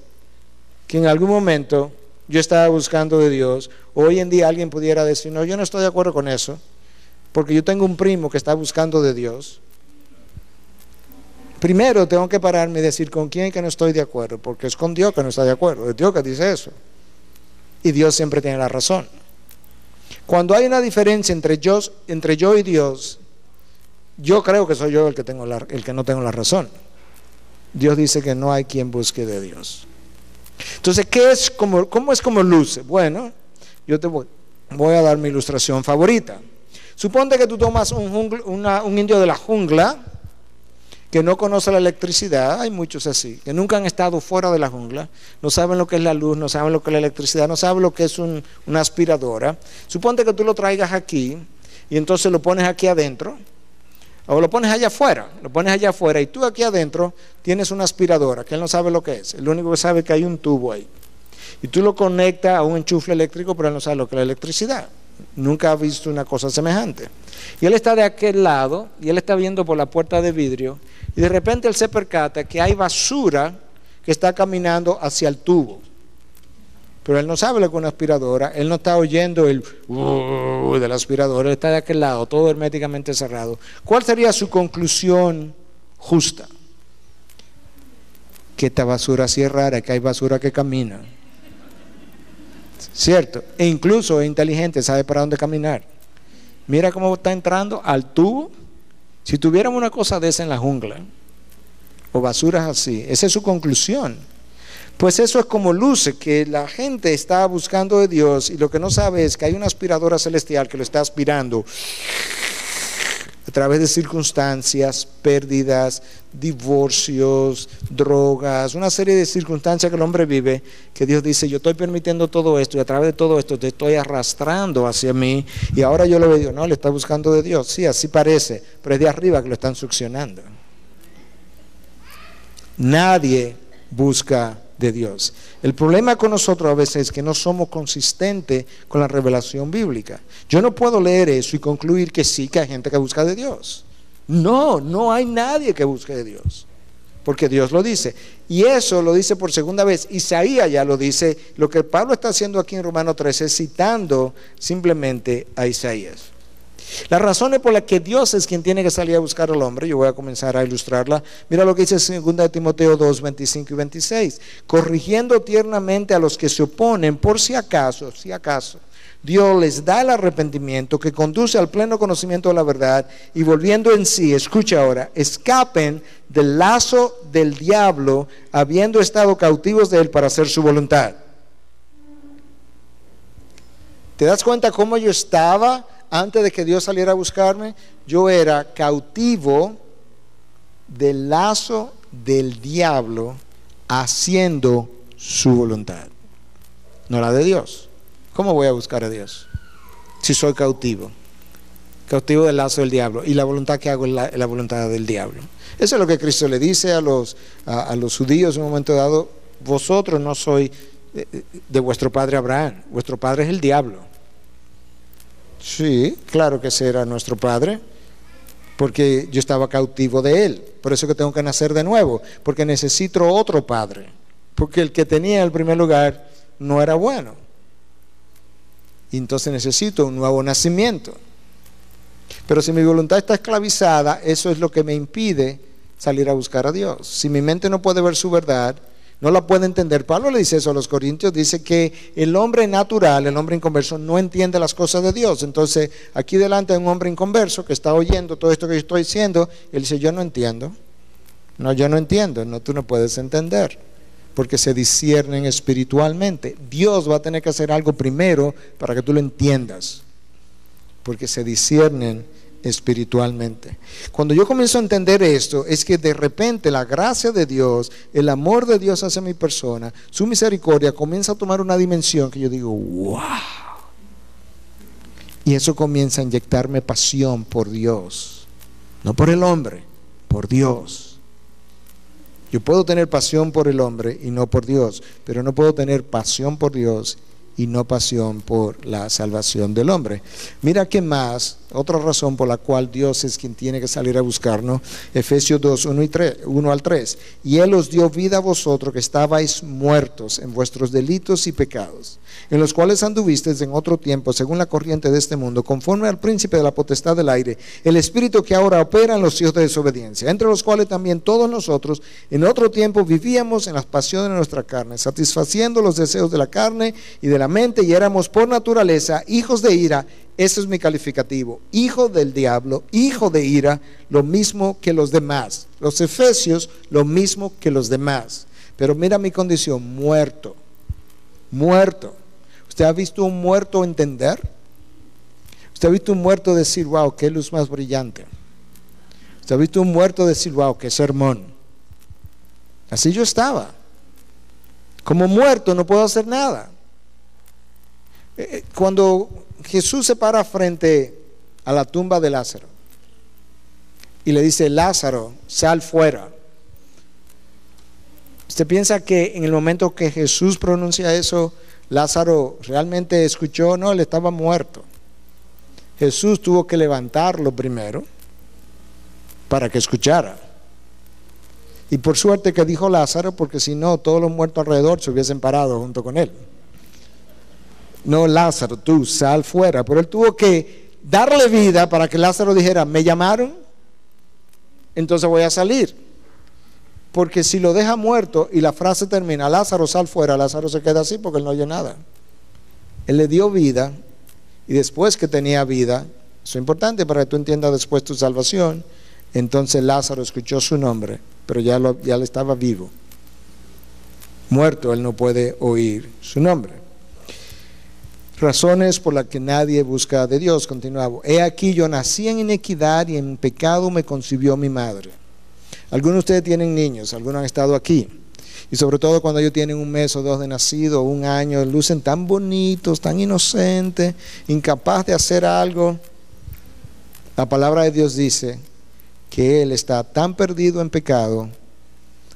que en algún momento yo estaba buscando de Dios. Hoy en día alguien pudiera decir, no, yo no estoy de acuerdo con eso. Porque yo tengo un primo que está buscando de Dios. Primero tengo que pararme y decir con quién que no estoy de acuerdo. Porque es con Dios que no está de acuerdo. Es Dios que dice eso. Y Dios siempre tiene la razón. Cuando hay una diferencia entre yo, entre yo y Dios, yo creo que soy yo el que, tengo el que no tengo la razón. Dios dice que no hay quien busque de Dios. Entonces, ¿qué es como, ¿cómo es como luce? Bueno, yo te voy, a dar mi ilustración favorita. Suponte que tú tomas un indio de la jungla, que no conoce la electricidad, hay muchos así, que nunca han estado fuera de la jungla, no saben lo que es la luz, no saben lo que es la electricidad, no saben lo que es una aspiradora. Suponte que tú lo traigas aquí y entonces lo pones aquí adentro, o lo pones allá afuera, lo pones allá afuera y tú aquí adentro tienes una aspiradora, que él no sabe lo que es, el único que sabe es que hay un tubo ahí. Y tú lo conectas a un enchufe eléctrico, pero él no sabe lo que es la electricidad. Nunca ha visto una cosa semejante. Y él está de aquel lado y él está viendo por la puerta de vidrio y de repente él se percata que hay basura que está caminando hacia el tubo. Pero él no sabe lo que aspiradora, él no está oyendo el uh, de la aspiradora, él está de aquel lado, todo herméticamente cerrado. ¿Cuál sería su conclusión justa? Que esta basura así es rara, que hay basura que camina. ¿Cierto? E incluso inteligente, sabe para dónde caminar. Mira cómo está entrando al tubo si tuviéramos una cosa de esa en la jungla, o basuras así, esa es su conclusión. Pues eso es como luce, que la gente está buscando de Dios y lo que no sabe es que hay una aspiradora celestial que lo está aspirando a través de circunstancias, pérdidas, divorcios, drogas, una serie de circunstancias que el hombre vive, que Dios dice, yo estoy permitiendo todo esto y a través de todo esto te estoy arrastrando hacia mí y ahora yo lo veo, no, le está buscando de Dios, sí, así parece, pero es de arriba que lo están succionando. Nadie busca de Dios. El problema con nosotros a veces es que no somos consistentes con la revelación bíblica. Yo no puedo leer eso y concluir que sí, que hay gente que busca de Dios. No, no hay nadie que busque de Dios. Porque Dios lo dice. Y eso lo dice por segunda vez. Isaías ya lo dice. Lo que Pablo está haciendo aquí en Romano 13 es citando simplemente a Isaías. Las razones por las que Dios es quien tiene que salir a buscar al hombre, yo voy a comenzar a ilustrarla. Mira lo que dice 2 Timoteo 2, 25 y 26. Corrigiendo tiernamente a los que se oponen, por si acaso, si acaso, Dios les da el arrepentimiento que conduce al pleno conocimiento de la verdad y volviendo en sí, escucha ahora, escapen del lazo del diablo, habiendo estado cautivos de él para hacer su voluntad. ¿Te das cuenta cómo yo estaba? Antes de que Dios saliera a buscarme, yo era cautivo del lazo del diablo haciendo su voluntad, no la de Dios. ¿Cómo voy a buscar a Dios? si soy cautivo. Cautivo del lazo del diablo. Y la voluntad que hago es la, voluntad del diablo. Eso es lo que Cristo le dice a los, a, los judíos en un momento dado. Vosotros no sois de, de vuestro padre Abraham. Vuestro padre es el diablo. Sí, claro que ese era nuestro padre porque yo estaba cautivo de él. Por eso que tengo que nacer de nuevo, porque necesito otro padre, porque el que tenía en el primer lugar no era bueno. Y entonces necesito un nuevo nacimiento. Pero si mi voluntad está esclavizada, eso es lo que me impide salir a buscar a Dios. Si mi mente no puede ver su verdad, no la puede entender. Pablo le dice eso a los corintios, dice que el hombre natural, el hombre inconverso, no entiende las cosas de Dios. Entonces, aquí delante hay un hombre inconverso que está oyendo todo esto que yo estoy diciendo, él dice, yo no entiendo. No, yo no entiendo, no, tú no puedes entender, porque se disciernen espiritualmente. Dios va a tener que hacer algo primero para que tú lo entiendas, porque se disciernen espiritualmente. Cuando yo comienzo a entender esto, es que de repente la gracia de Dios, el amor de Dios hacia mi persona, su misericordia comienza a tomar una dimensión que yo digo, wow. Y eso comienza a inyectarme pasión por Dios, no por el hombre, por Dios. Yo puedo tener pasión por el hombre y no por Dios, pero no puedo tener pasión por Dios y no pasión por la salvación del hombre. Mira que más, otra razón por la cual Dios es quien tiene que salir a buscarnos, Efesios 2, 1, y 3, 1 al 3. Y Él os dio vida a vosotros que estabais muertos en vuestros delitos y pecados, en los cuales anduvisteis en otro tiempo, según la corriente de este mundo, conforme al príncipe de la potestad del aire, el espíritu que ahora opera en los hijos de desobediencia, entre los cuales también todos nosotros en otro tiempo vivíamos en las pasiones de nuestra carne, satisfaciendo los deseos de la carne y de la mente y éramos por naturaleza hijos de ira. Ese es mi calificativo. Hijo del diablo, hijo de ira, lo mismo que los demás. Los efesios, lo mismo que los demás. Pero mira mi condición, muerto. Muerto. ¿Usted ha visto un muerto entender? ¿Usted ha visto un muerto decir, wow, qué luz más brillante? ¿Usted ha visto un muerto decir, wow, qué sermón? Así yo estaba. Como muerto no puedo hacer nada. Eh, cuando Jesús se para frente a la tumba de Lázaro y le dice, Lázaro, sal fuera. ¿Usted piensa que en el momento que Jesús pronuncia eso, Lázaro realmente escuchó? No, él estaba muerto. Jesús tuvo que levantarlo primero para que escuchara. Y por suerte que dijo Lázaro, porque si no, todos los muertos alrededor se hubiesen parado junto con él no Lázaro, tú sal fuera. Pero él tuvo que darle vida para que Lázaro dijera, me llamaron, entonces voy a salir. Porque si lo deja muerto y la frase termina, Lázaro sal fuera, Lázaro se queda así porque él no oye nada. Él le dio vida y después que tenía vida, eso es importante para que tú entiendas después tu salvación, entonces Lázaro escuchó su nombre, pero ya, lo, ya le estaba vivo. Muerto, él no puede oír su nombre. Razones por las que nadie busca de Dios, continuaba. He aquí yo nací en inequidad y en pecado me concibió mi madre. Algunos de ustedes tienen niños, algunos han estado aquí. Y sobre todo cuando ellos tienen un mes o dos de nacido, un año, lucen tan bonitos, tan inocentes, incapaz de hacer algo. La palabra de Dios dice que Él está tan perdido en pecado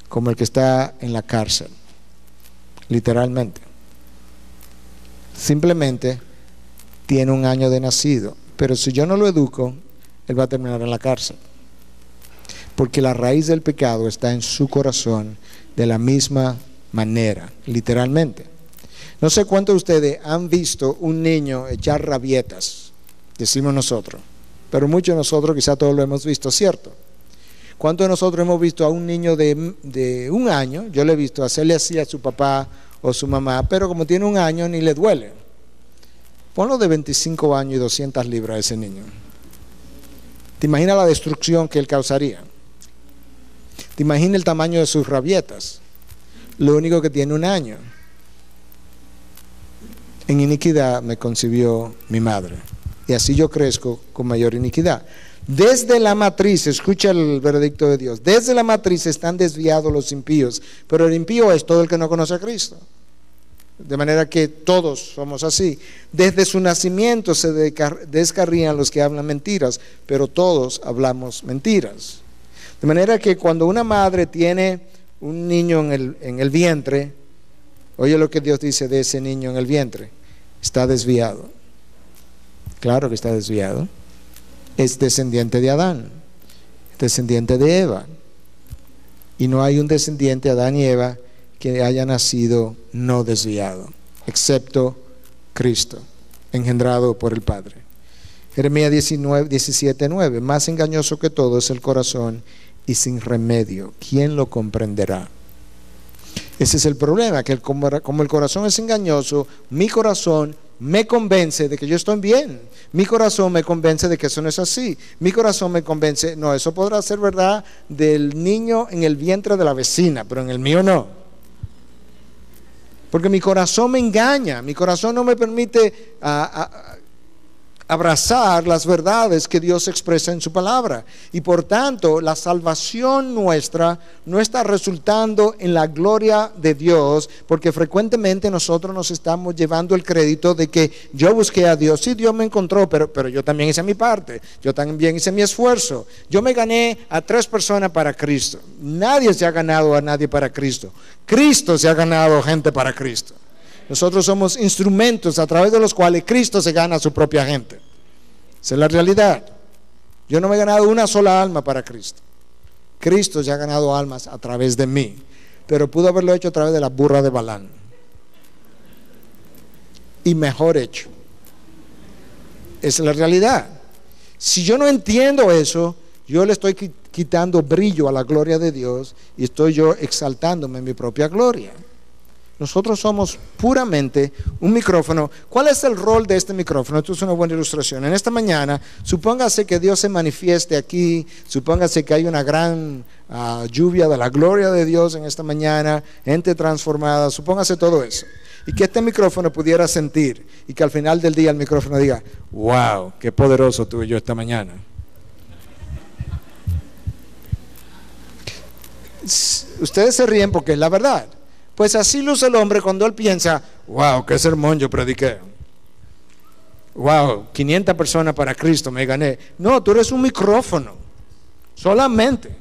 como el que está en la cárcel, literalmente simplemente tiene un año de nacido. Pero si yo no lo educo, él va a terminar en la cárcel. Porque la raíz del pecado está en su corazón de la misma manera, literalmente. No sé cuántos de ustedes han visto un niño echar rabietas, decimos nosotros, pero muchos de nosotros quizá todos lo hemos visto, ¿cierto? ¿Cuántos de nosotros hemos visto a un niño de, de un año, yo le he visto hacerle así a su papá o su mamá, pero como tiene un año ni le duele. Ponlo de 25 años y 200 libras a ese niño. ¿Te imaginas la destrucción que él causaría? ¿Te imaginas el tamaño de sus rabietas? Lo único que tiene un año. En iniquidad me concibió mi madre. Y así yo crezco con mayor iniquidad. Desde la matriz, escucha el veredicto de Dios, desde la matriz están desviados los impíos, pero el impío es todo el que no conoce a Cristo. De manera que todos somos así. Desde su nacimiento se descarrían los que hablan mentiras, pero todos hablamos mentiras. De manera que cuando una madre tiene un niño en el, en el vientre, oye lo que Dios dice de ese niño en el vientre, está desviado. Claro que está desviado. Es descendiente de Adán, descendiente de Eva. Y no hay un descendiente de Adán y Eva que haya nacido no desviado, excepto Cristo, engendrado por el Padre. Jeremías 19, 17, 9, más engañoso que todo es el corazón y sin remedio. ¿Quién lo comprenderá? Ese es el problema, que como, como el corazón es engañoso, mi corazón me convence de que yo estoy bien. Mi corazón me convence de que eso no es así. Mi corazón me convence, no, eso podrá ser verdad del niño en el vientre de la vecina, pero en el mío no. Porque mi corazón me engaña, mi corazón no me permite ah, ah, abrazar las verdades que Dios expresa en su palabra. Y por tanto, la salvación nuestra no está resultando en la gloria de Dios, porque frecuentemente nosotros nos estamos llevando el crédito de que yo busqué a Dios, sí, Dios me encontró, pero, pero yo también hice mi parte, yo también hice mi esfuerzo. Yo me gané a tres personas para Cristo. Nadie se ha ganado a nadie para Cristo. Cristo se ha ganado gente para Cristo. Nosotros somos instrumentos a través de los cuales Cristo se gana a su propia gente. Esa es la realidad. Yo no me he ganado una sola alma para Cristo. Cristo ya ha ganado almas a través de mí, pero pudo haberlo hecho a través de la burra de Balán. Y mejor hecho. Esa es la realidad. Si yo no entiendo eso, yo le estoy quitando brillo a la gloria de Dios y estoy yo exaltándome en mi propia gloria. Nosotros somos puramente un micrófono. ¿Cuál es el rol de este micrófono? Esto es una buena ilustración. En esta mañana, supóngase que Dios se manifieste aquí, supóngase que hay una gran ah, lluvia de la gloria de Dios en esta mañana, gente transformada, supóngase todo eso. Y que este micrófono pudiera sentir y que al final del día el micrófono diga, wow, qué poderoso tuve yo esta mañana. Ustedes se ríen porque es la verdad. Pues así luce el hombre cuando él piensa, wow, qué sermón yo prediqué. Wow, 500 personas para Cristo me gané. No, tú eres un micrófono, solamente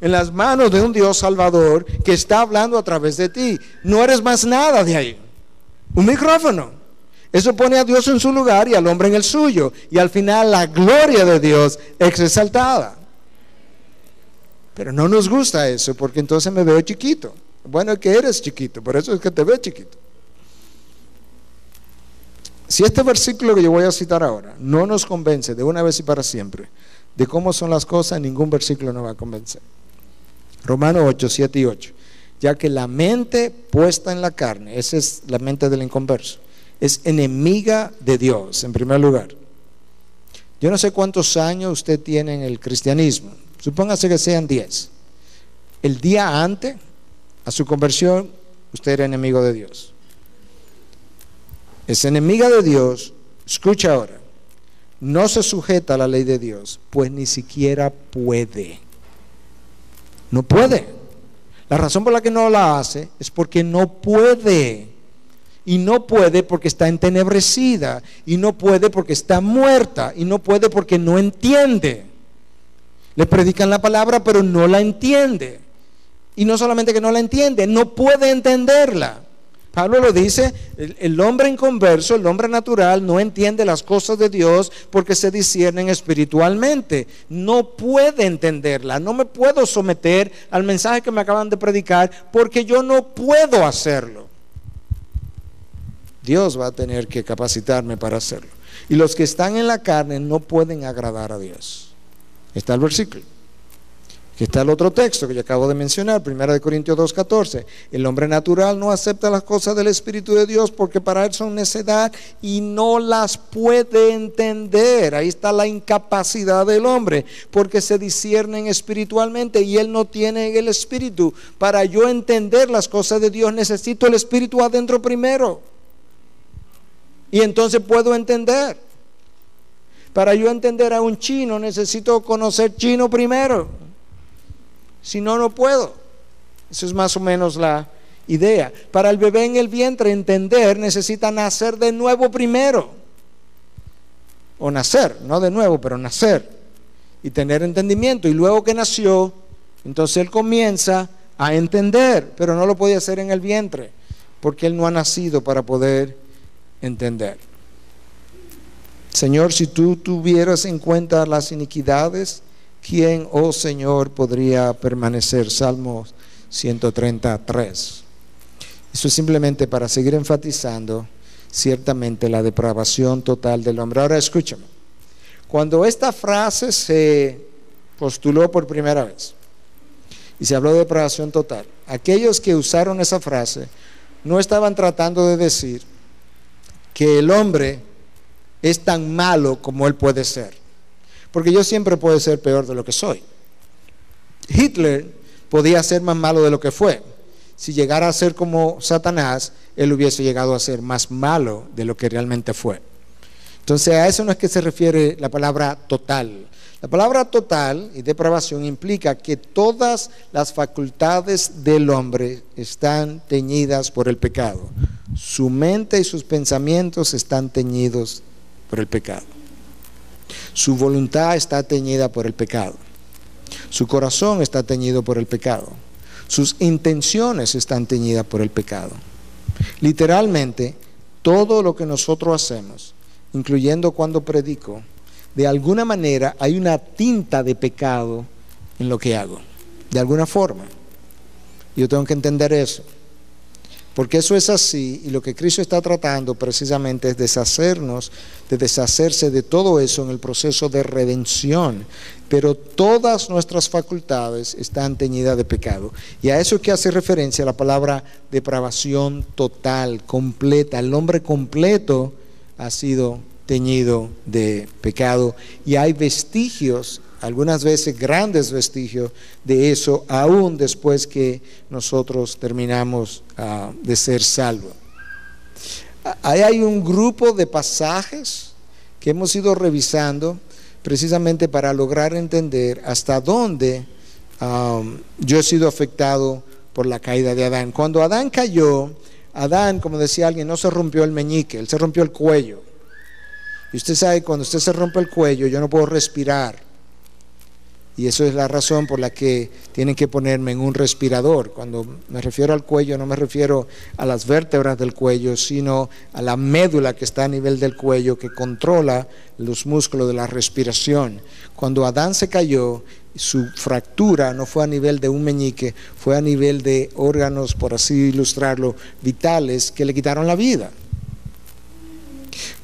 en las manos de un Dios salvador que está hablando a través de ti. No eres más nada de ahí. Un micrófono. Eso pone a Dios en su lugar y al hombre en el suyo. Y al final la gloria de Dios es exaltada. Pero no nos gusta eso porque entonces me veo chiquito. Bueno, es que eres chiquito, por eso es que te ves chiquito. Si este versículo que yo voy a citar ahora no nos convence de una vez y para siempre de cómo son las cosas, ningún versículo nos va a convencer. Romanos 8, 7 y 8. Ya que la mente puesta en la carne, esa es la mente del inconverso, es enemiga de Dios, en primer lugar. Yo no sé cuántos años usted tiene en el cristianismo, supóngase que sean 10. El día antes a su conversión, usted era enemigo de Dios. Es enemiga de Dios, escucha ahora, no se sujeta a la ley de Dios, pues ni siquiera puede. No puede. La razón por la que no la hace es porque no puede. Y no puede porque está entenebrecida. Y no puede porque está muerta. Y no puede porque no entiende. Le predican la palabra pero no la entiende. Y no solamente que no la entiende, no puede entenderla. Pablo lo dice, el, hombre inconverso, el hombre natural, no entiende las cosas de Dios porque se disciernen espiritualmente. No puede entenderla. No me puedo someter al mensaje que me acaban de predicar porque yo no puedo hacerlo. Dios va a tener que capacitarme para hacerlo. Y los que están en la carne no pueden agradar a Dios. Está el versículo. Aquí está el otro texto que yo acabo de mencionar, 1 Corintios 2.14. El hombre natural no acepta las cosas del Espíritu de Dios porque para él son necedad y no las puede entender. Ahí está la incapacidad del hombre porque se disciernen espiritualmente y él no tiene el Espíritu. Para yo entender las cosas de Dios necesito el Espíritu adentro primero. Y entonces puedo entender. Para yo entender a un chino necesito conocer chino primero si no, no puedo. Eso es más o menos la idea. Para el bebé en el vientre entender necesita nacer de nuevo primero. O nacer, no de nuevo, pero nacer. Y tener entendimiento. Y luego que nació, entonces él comienza a entender, pero no lo podía hacer en el vientre, porque él no ha nacido para poder entender. Señor, si tú tuvieras en cuenta las iniquidades, ¿quién, oh Señor, podría permanecer? Salmos 133. Eso es simplemente para seguir enfatizando ciertamente la depravación total del hombre. Ahora escúchame, cuando esta frase se postuló por primera vez y se habló de depravación total, aquellos que usaron esa frase no estaban tratando de decir que el hombre es tan malo como él puede ser. Porque yo siempre puedo ser peor de lo que soy. Hitler podía ser más malo de lo que fue. Si llegara a ser como Satanás, él hubiese llegado a ser más malo de lo que realmente fue. Entonces a eso no es que se refiere la palabra total. La palabra total y depravación implica que todas las facultades del hombre están teñidas por el pecado. Su mente y sus pensamientos están teñidos por el pecado. Su voluntad está teñida por el pecado. Su corazón está teñido por el pecado. Sus intenciones están teñidas por el pecado. Literalmente, todo lo que nosotros hacemos, incluyendo cuando predico, de alguna manera hay una tinta de pecado en lo que hago. De alguna forma. Yo tengo que entender eso. Porque eso es así y lo que Cristo está tratando precisamente es deshacernos, de deshacerse de todo eso en el proceso de redención. Pero todas nuestras facultades están teñidas de pecado. Y a eso que hace referencia la palabra depravación total, completa. El hombre completo ha sido teñido de pecado y hay vestigios algunas veces grandes vestigios de eso, aún después que nosotros terminamos ah, de ser salvos. Ahí hay un grupo de pasajes que hemos ido revisando precisamente para lograr entender hasta dónde yo he sido afectado por la caída de Adán. Cuando Adán cayó, Adán, como decía alguien, no se rompió el meñique, él se rompió el cuello. Y usted sabe, cuando usted se rompe el cuello, yo no puedo respirar. Y eso es la razón por la que tienen que ponerme en un respirador. Cuando me refiero al cuello, no me refiero a las vértebras del cuello, sino a la médula que está a nivel del cuello, que controla los músculos de la respiración. Cuando Adán se cayó, su fractura no fue a nivel de un meñique, fue a nivel de órganos, por así ilustrarlo, vitales que le quitaron la vida.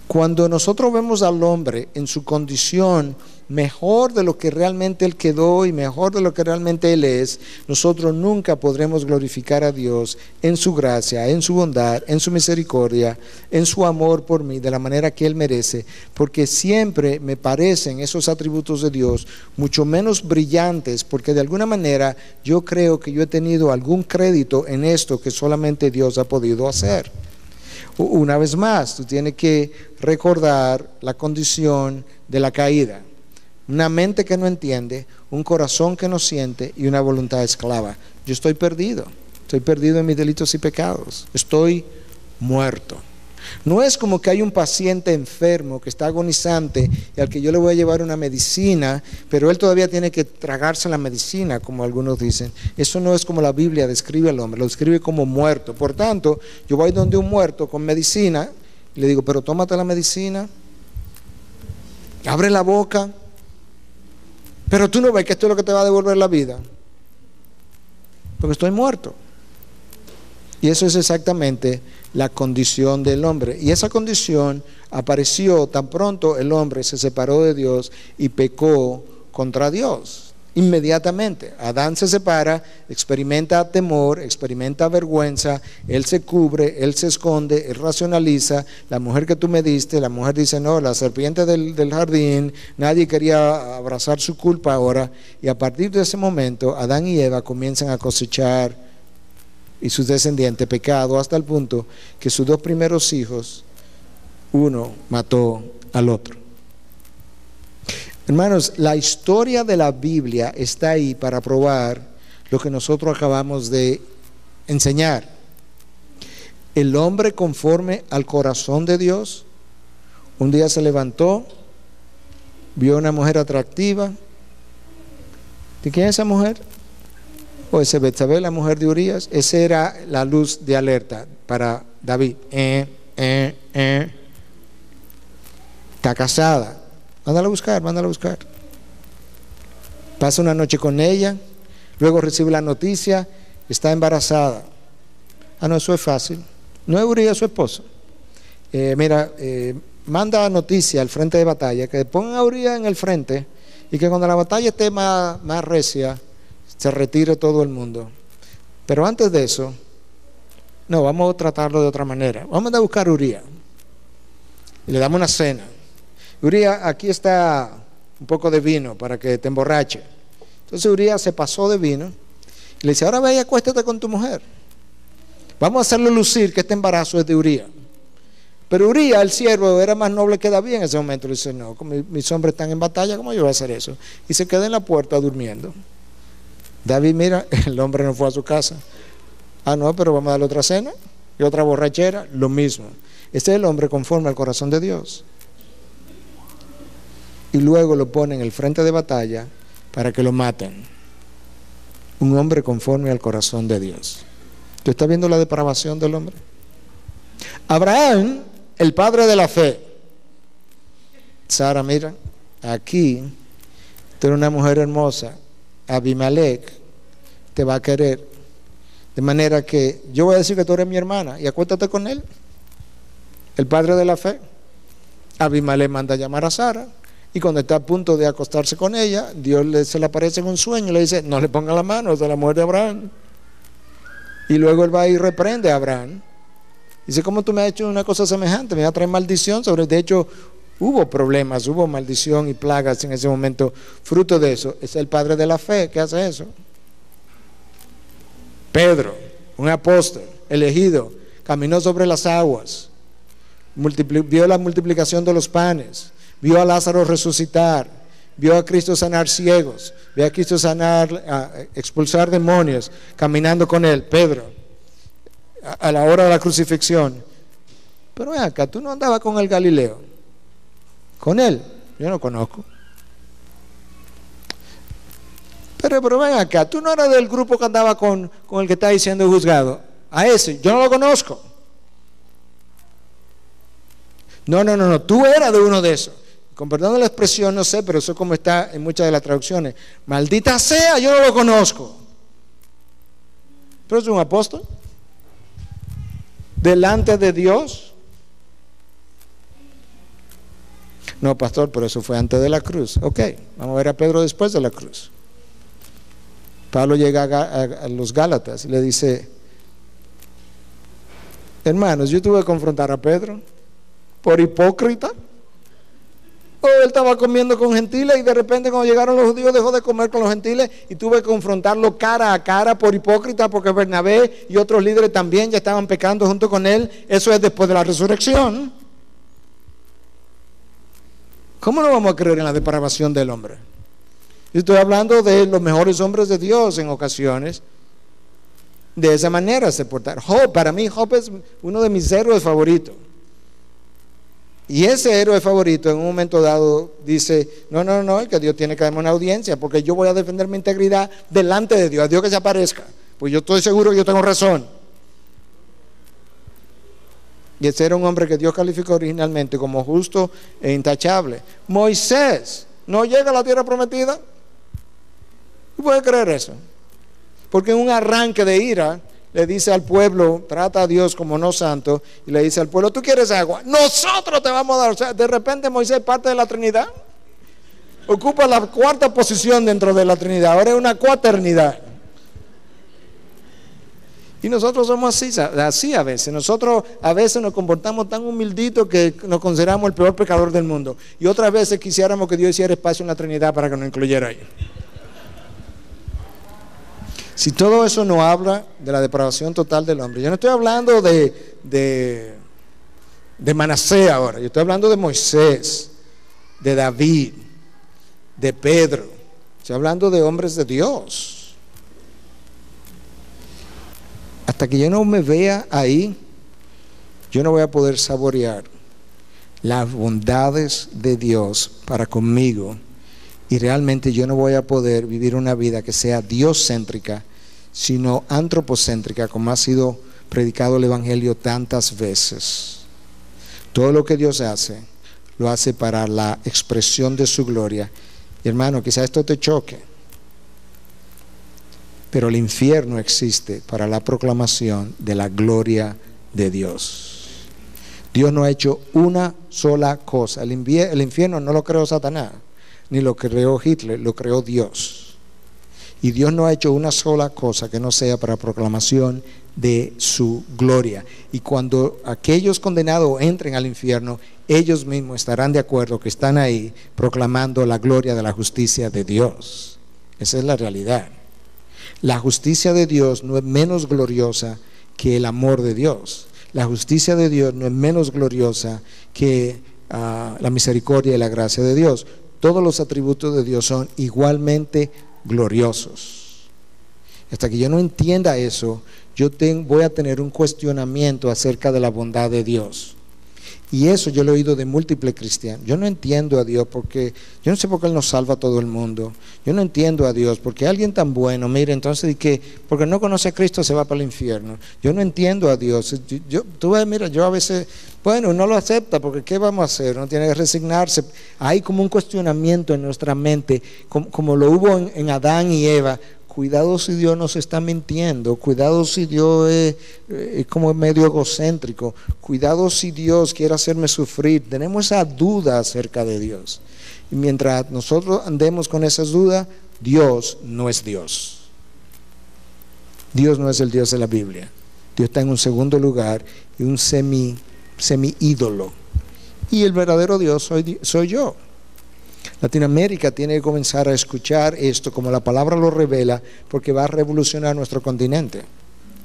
Cuando nosotros vemos al hombre en su condición mejor de lo que realmente Él quedó y mejor de lo que realmente Él es, nosotros nunca podremos glorificar a Dios en su gracia, en su bondad, en su misericordia, en su amor por mí, de la manera que Él merece, porque siempre me parecen esos atributos de Dios mucho menos brillantes, porque de alguna manera yo creo que yo he tenido algún crédito en esto que solamente Dios ha podido hacer. Una vez más, tú tienes que recordar la condición de la caída una mente que no entiende, un corazón que no siente y una voluntad esclava. Yo estoy perdido, estoy perdido en mis delitos y pecados, estoy muerto. No es como que hay un paciente enfermo que está agonizante y al que yo le voy a llevar una medicina, pero él todavía tiene que tragarse la medicina, como algunos dicen. Eso no es como la Biblia describe al hombre, lo describe como muerto. Por tanto, yo voy donde un muerto con medicina y le digo, pero tómate la medicina, abre la boca, pero tú no ves que esto es lo que te va a devolver la vida. Porque estoy muerto. Y eso es exactamente la condición del hombre. Y esa condición apareció tan pronto el hombre se separó de Dios y pecó contra Dios. Inmediatamente, Adán se separa, experimenta temor, experimenta vergüenza, él se cubre, él se esconde, él racionaliza, la mujer que tú me diste, la mujer dice, no, la serpiente del, del jardín, nadie quería abrazar su culpa ahora, y a partir de ese momento, Adán y Eva comienzan a cosechar y sus descendientes pecado hasta el punto que sus dos primeros hijos, uno mató al otro. Hermanos, la historia de la Biblia está ahí para probar lo que nosotros acabamos de enseñar. el hombre conforme al corazón de Dios, un día se levantó, vio una mujer atractiva. ¿De quién es esa mujer? O ese Betsabé, la mujer de Urias. Esa era la luz de alerta para David. Eh, eh, eh. Está casada. Mándala a buscar, mándala a buscar. Pasa una noche con ella, luego recibe la noticia, está embarazada. Ah, no, eso es fácil. No es Urias su esposo. Eh, mira, eh, manda noticia al frente de batalla, que pongan a Urias en el frente y que cuando la batalla esté más, más recia, se retire todo el mundo. Pero antes de eso, no, vamos a tratarlo de otra manera. Vamos a buscar a Urias y le damos una cena. Urias, aquí está un poco de vino para que te emborrache. Entonces Urias se pasó de vino y le dice, ahora ve y acuéstate con tu mujer. Vamos a hacerle lucir que este embarazo es de Urias. Pero Urias, el siervo, era más noble que David en ese momento. Le dice, no, mis hombres están en batalla, ¿cómo yo voy a hacer eso? Y se queda en la puerta durmiendo. David, mira, el hombre no fue a su casa. Ah, no, pero vamos a darle otra cena y otra borrachera, lo mismo. Este es el hombre conforme al corazón de Dios. Y luego lo pone en el frente de batalla para que lo maten. Un hombre conforme al corazón de Dios. ¿Tú estás viendo la depravación del hombre? Abraham, el padre de la fe. Sara, mira, aquí tú eres una mujer hermosa. Abimelech te va a querer. De manera que yo voy a decir que tú eres mi hermana y acuéstate con él. El padre de la fe. Abimelech manda a llamar a Sara. Y cuando está a punto de acostarse con ella, Dios le, se le aparece en un sueño y le dice, no le ponga la mano, es de la mujer de Abraham. Y luego él va y reprende a Abraham. Dice, ¿cómo tú me has hecho una cosa semejante? Me va a traer maldición sobre... De hecho, hubo problemas, hubo maldición y plagas en ese momento. Fruto de eso, es el padre de la fe que hace eso. Pedro, un apóstol elegido, caminó sobre las aguas, vio la multiplicación de los panes, vio a Lázaro resucitar, vio a Cristo sanar ciegos, vio a Cristo sanar, expulsar demonios, caminando con él, Pedro, a, la hora de la crucifixión. Pero ven acá, tú no andabas con el Galileo, con él, yo no conozco. Pero, pero ven acá, tú no eras del grupo que andaba con, con el que está diciendo juzgado. A ese, yo no lo conozco. No, no, no, no, tú eras de uno de esos con perdón de la expresión, no sé, pero eso como está en muchas de las traducciones. Maldita sea, yo no lo conozco. Pero es un apóstol. Delante de Dios. No, pastor, pero eso fue antes de la cruz. Ok, vamos a ver a Pedro después de la cruz. Pablo llega a los Gálatas y le dice, hermanos, yo tuve que confrontar a Pedro por hipócrita. Oh, él estaba comiendo con gentiles y de repente cuando llegaron los judíos dejó de comer con los gentiles y tuve que confrontarlo cara a cara por hipócrita porque Bernabé y otros líderes también ya estaban pecando junto con él. Eso es después de la resurrección. ¿Cómo no vamos a creer en la depravación del hombre? Estoy hablando de los mejores hombres de Dios en ocasiones. De esa manera se portaron. Job, para mí Job es uno de mis héroes favoritos. Y ese héroe favorito en un momento dado dice, no, no, no, que Dios tiene que darme una audiencia porque yo voy a defender mi integridad delante de Dios, a Dios que se aparezca. Pues yo estoy seguro que yo tengo razón. Y ese era un hombre que Dios calificó originalmente como justo e intachable. Moisés no llega a la tierra prometida. ¿Puede creer eso? Porque en un arranque de ira, le dice al pueblo, trata a Dios como no santo, y le dice al pueblo, tú quieres agua, nosotros te vamos a dar. O sea, de repente Moisés parte de la Trinidad, ocupa la cuarta posición dentro de la Trinidad, ahora es una cuaternidad. Y nosotros somos así, así a veces. Nosotros a veces nos comportamos tan humilditos que nos consideramos el peor pecador del mundo. Y otras veces quisiéramos que Dios hiciera espacio en la Trinidad para que nos incluyera ahí. Si todo eso no habla de la depravación total del hombre, yo no estoy hablando de, de, de Manasé ahora, yo estoy hablando de Moisés, de David, de Pedro, estoy hablando de hombres de Dios. Hasta que yo no me vea ahí, yo no voy a poder saborear las bondades de Dios para conmigo y realmente yo no voy a poder vivir una vida que sea Dios-céntrica, sino antropocéntrica, como ha sido predicado el Evangelio tantas veces. Todo lo que Dios hace, lo hace para la expresión de su gloria. Y hermano, quizá esto te choque, pero el infierno existe para la proclamación de la gloria de Dios. Dios no ha hecho una sola cosa. El, infierno no lo creó Satanás, ni lo creó Hitler, lo creó Dios. Y Dios no ha hecho una sola cosa que no sea para proclamación de su gloria. Y cuando aquellos condenados entren al infierno, ellos mismos estarán de acuerdo que están ahí proclamando la gloria de la justicia de Dios. Esa es la realidad. La justicia de Dios no es menos gloriosa que el amor de Dios. La justicia de Dios no es menos gloriosa que ah, la misericordia y la gracia de Dios. Todos los atributos de Dios son igualmente gloriosos. Hasta que yo no entienda eso, yo voy a tener un cuestionamiento acerca de la bondad de Dios. Y eso yo lo he oído de múltiples cristianos. Yo no entiendo a Dios porque, yo no sé por qué Él nos salva a todo el mundo. Yo no entiendo a Dios porque alguien tan bueno, mire, entonces, que porque no conoce a Cristo se va para el infierno. Yo no entiendo a Dios. Yo, tú ves, mira, yo a veces, bueno, no lo acepta porque ¿qué vamos a hacer? No tiene que resignarse. Hay como un cuestionamiento en nuestra mente, como, lo hubo en Adán y Eva cuidado si Dios nos está mintiendo, cuidado si Dios es, como medio egocéntrico, cuidado si Dios quiere hacerme sufrir. Tenemos esa duda acerca de Dios. Y mientras nosotros andemos con esas dudas, Dios no es Dios. Dios no es el Dios de la Biblia. Dios está en un segundo lugar y un semi, semi ídolo. Y el verdadero Dios soy, soy yo. Latinoamérica tiene que comenzar a escuchar esto como la palabra lo revela, porque va a revolucionar nuestro continente.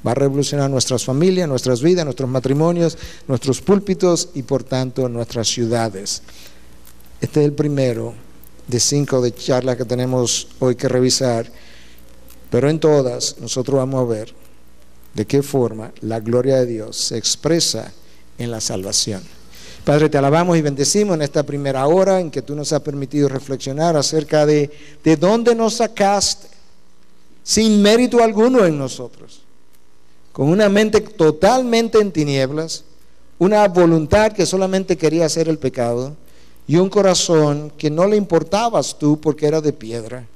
Va a revolucionar nuestras familias, nuestras vidas, nuestros matrimonios, nuestros púlpitos y por tanto nuestras ciudades. Este es el primero de cinco de charlas que tenemos hoy que revisar, pero en todas nosotros vamos a ver de qué forma la gloria de Dios se expresa en la salvación. Padre, te alabamos y bendecimos en esta primera hora en que tú nos has permitido reflexionar acerca de, de dónde nos sacaste, sin mérito alguno en nosotros, con una mente totalmente en tinieblas, una voluntad que solamente quería hacer el pecado y un corazón que no le importabas tú porque era de piedra.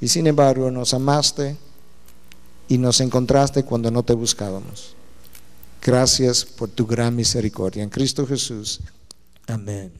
Y sin embargo nos amaste y nos encontraste cuando no te buscábamos. Gracias por tu gran misericordia. En Cristo Jesús. Amém.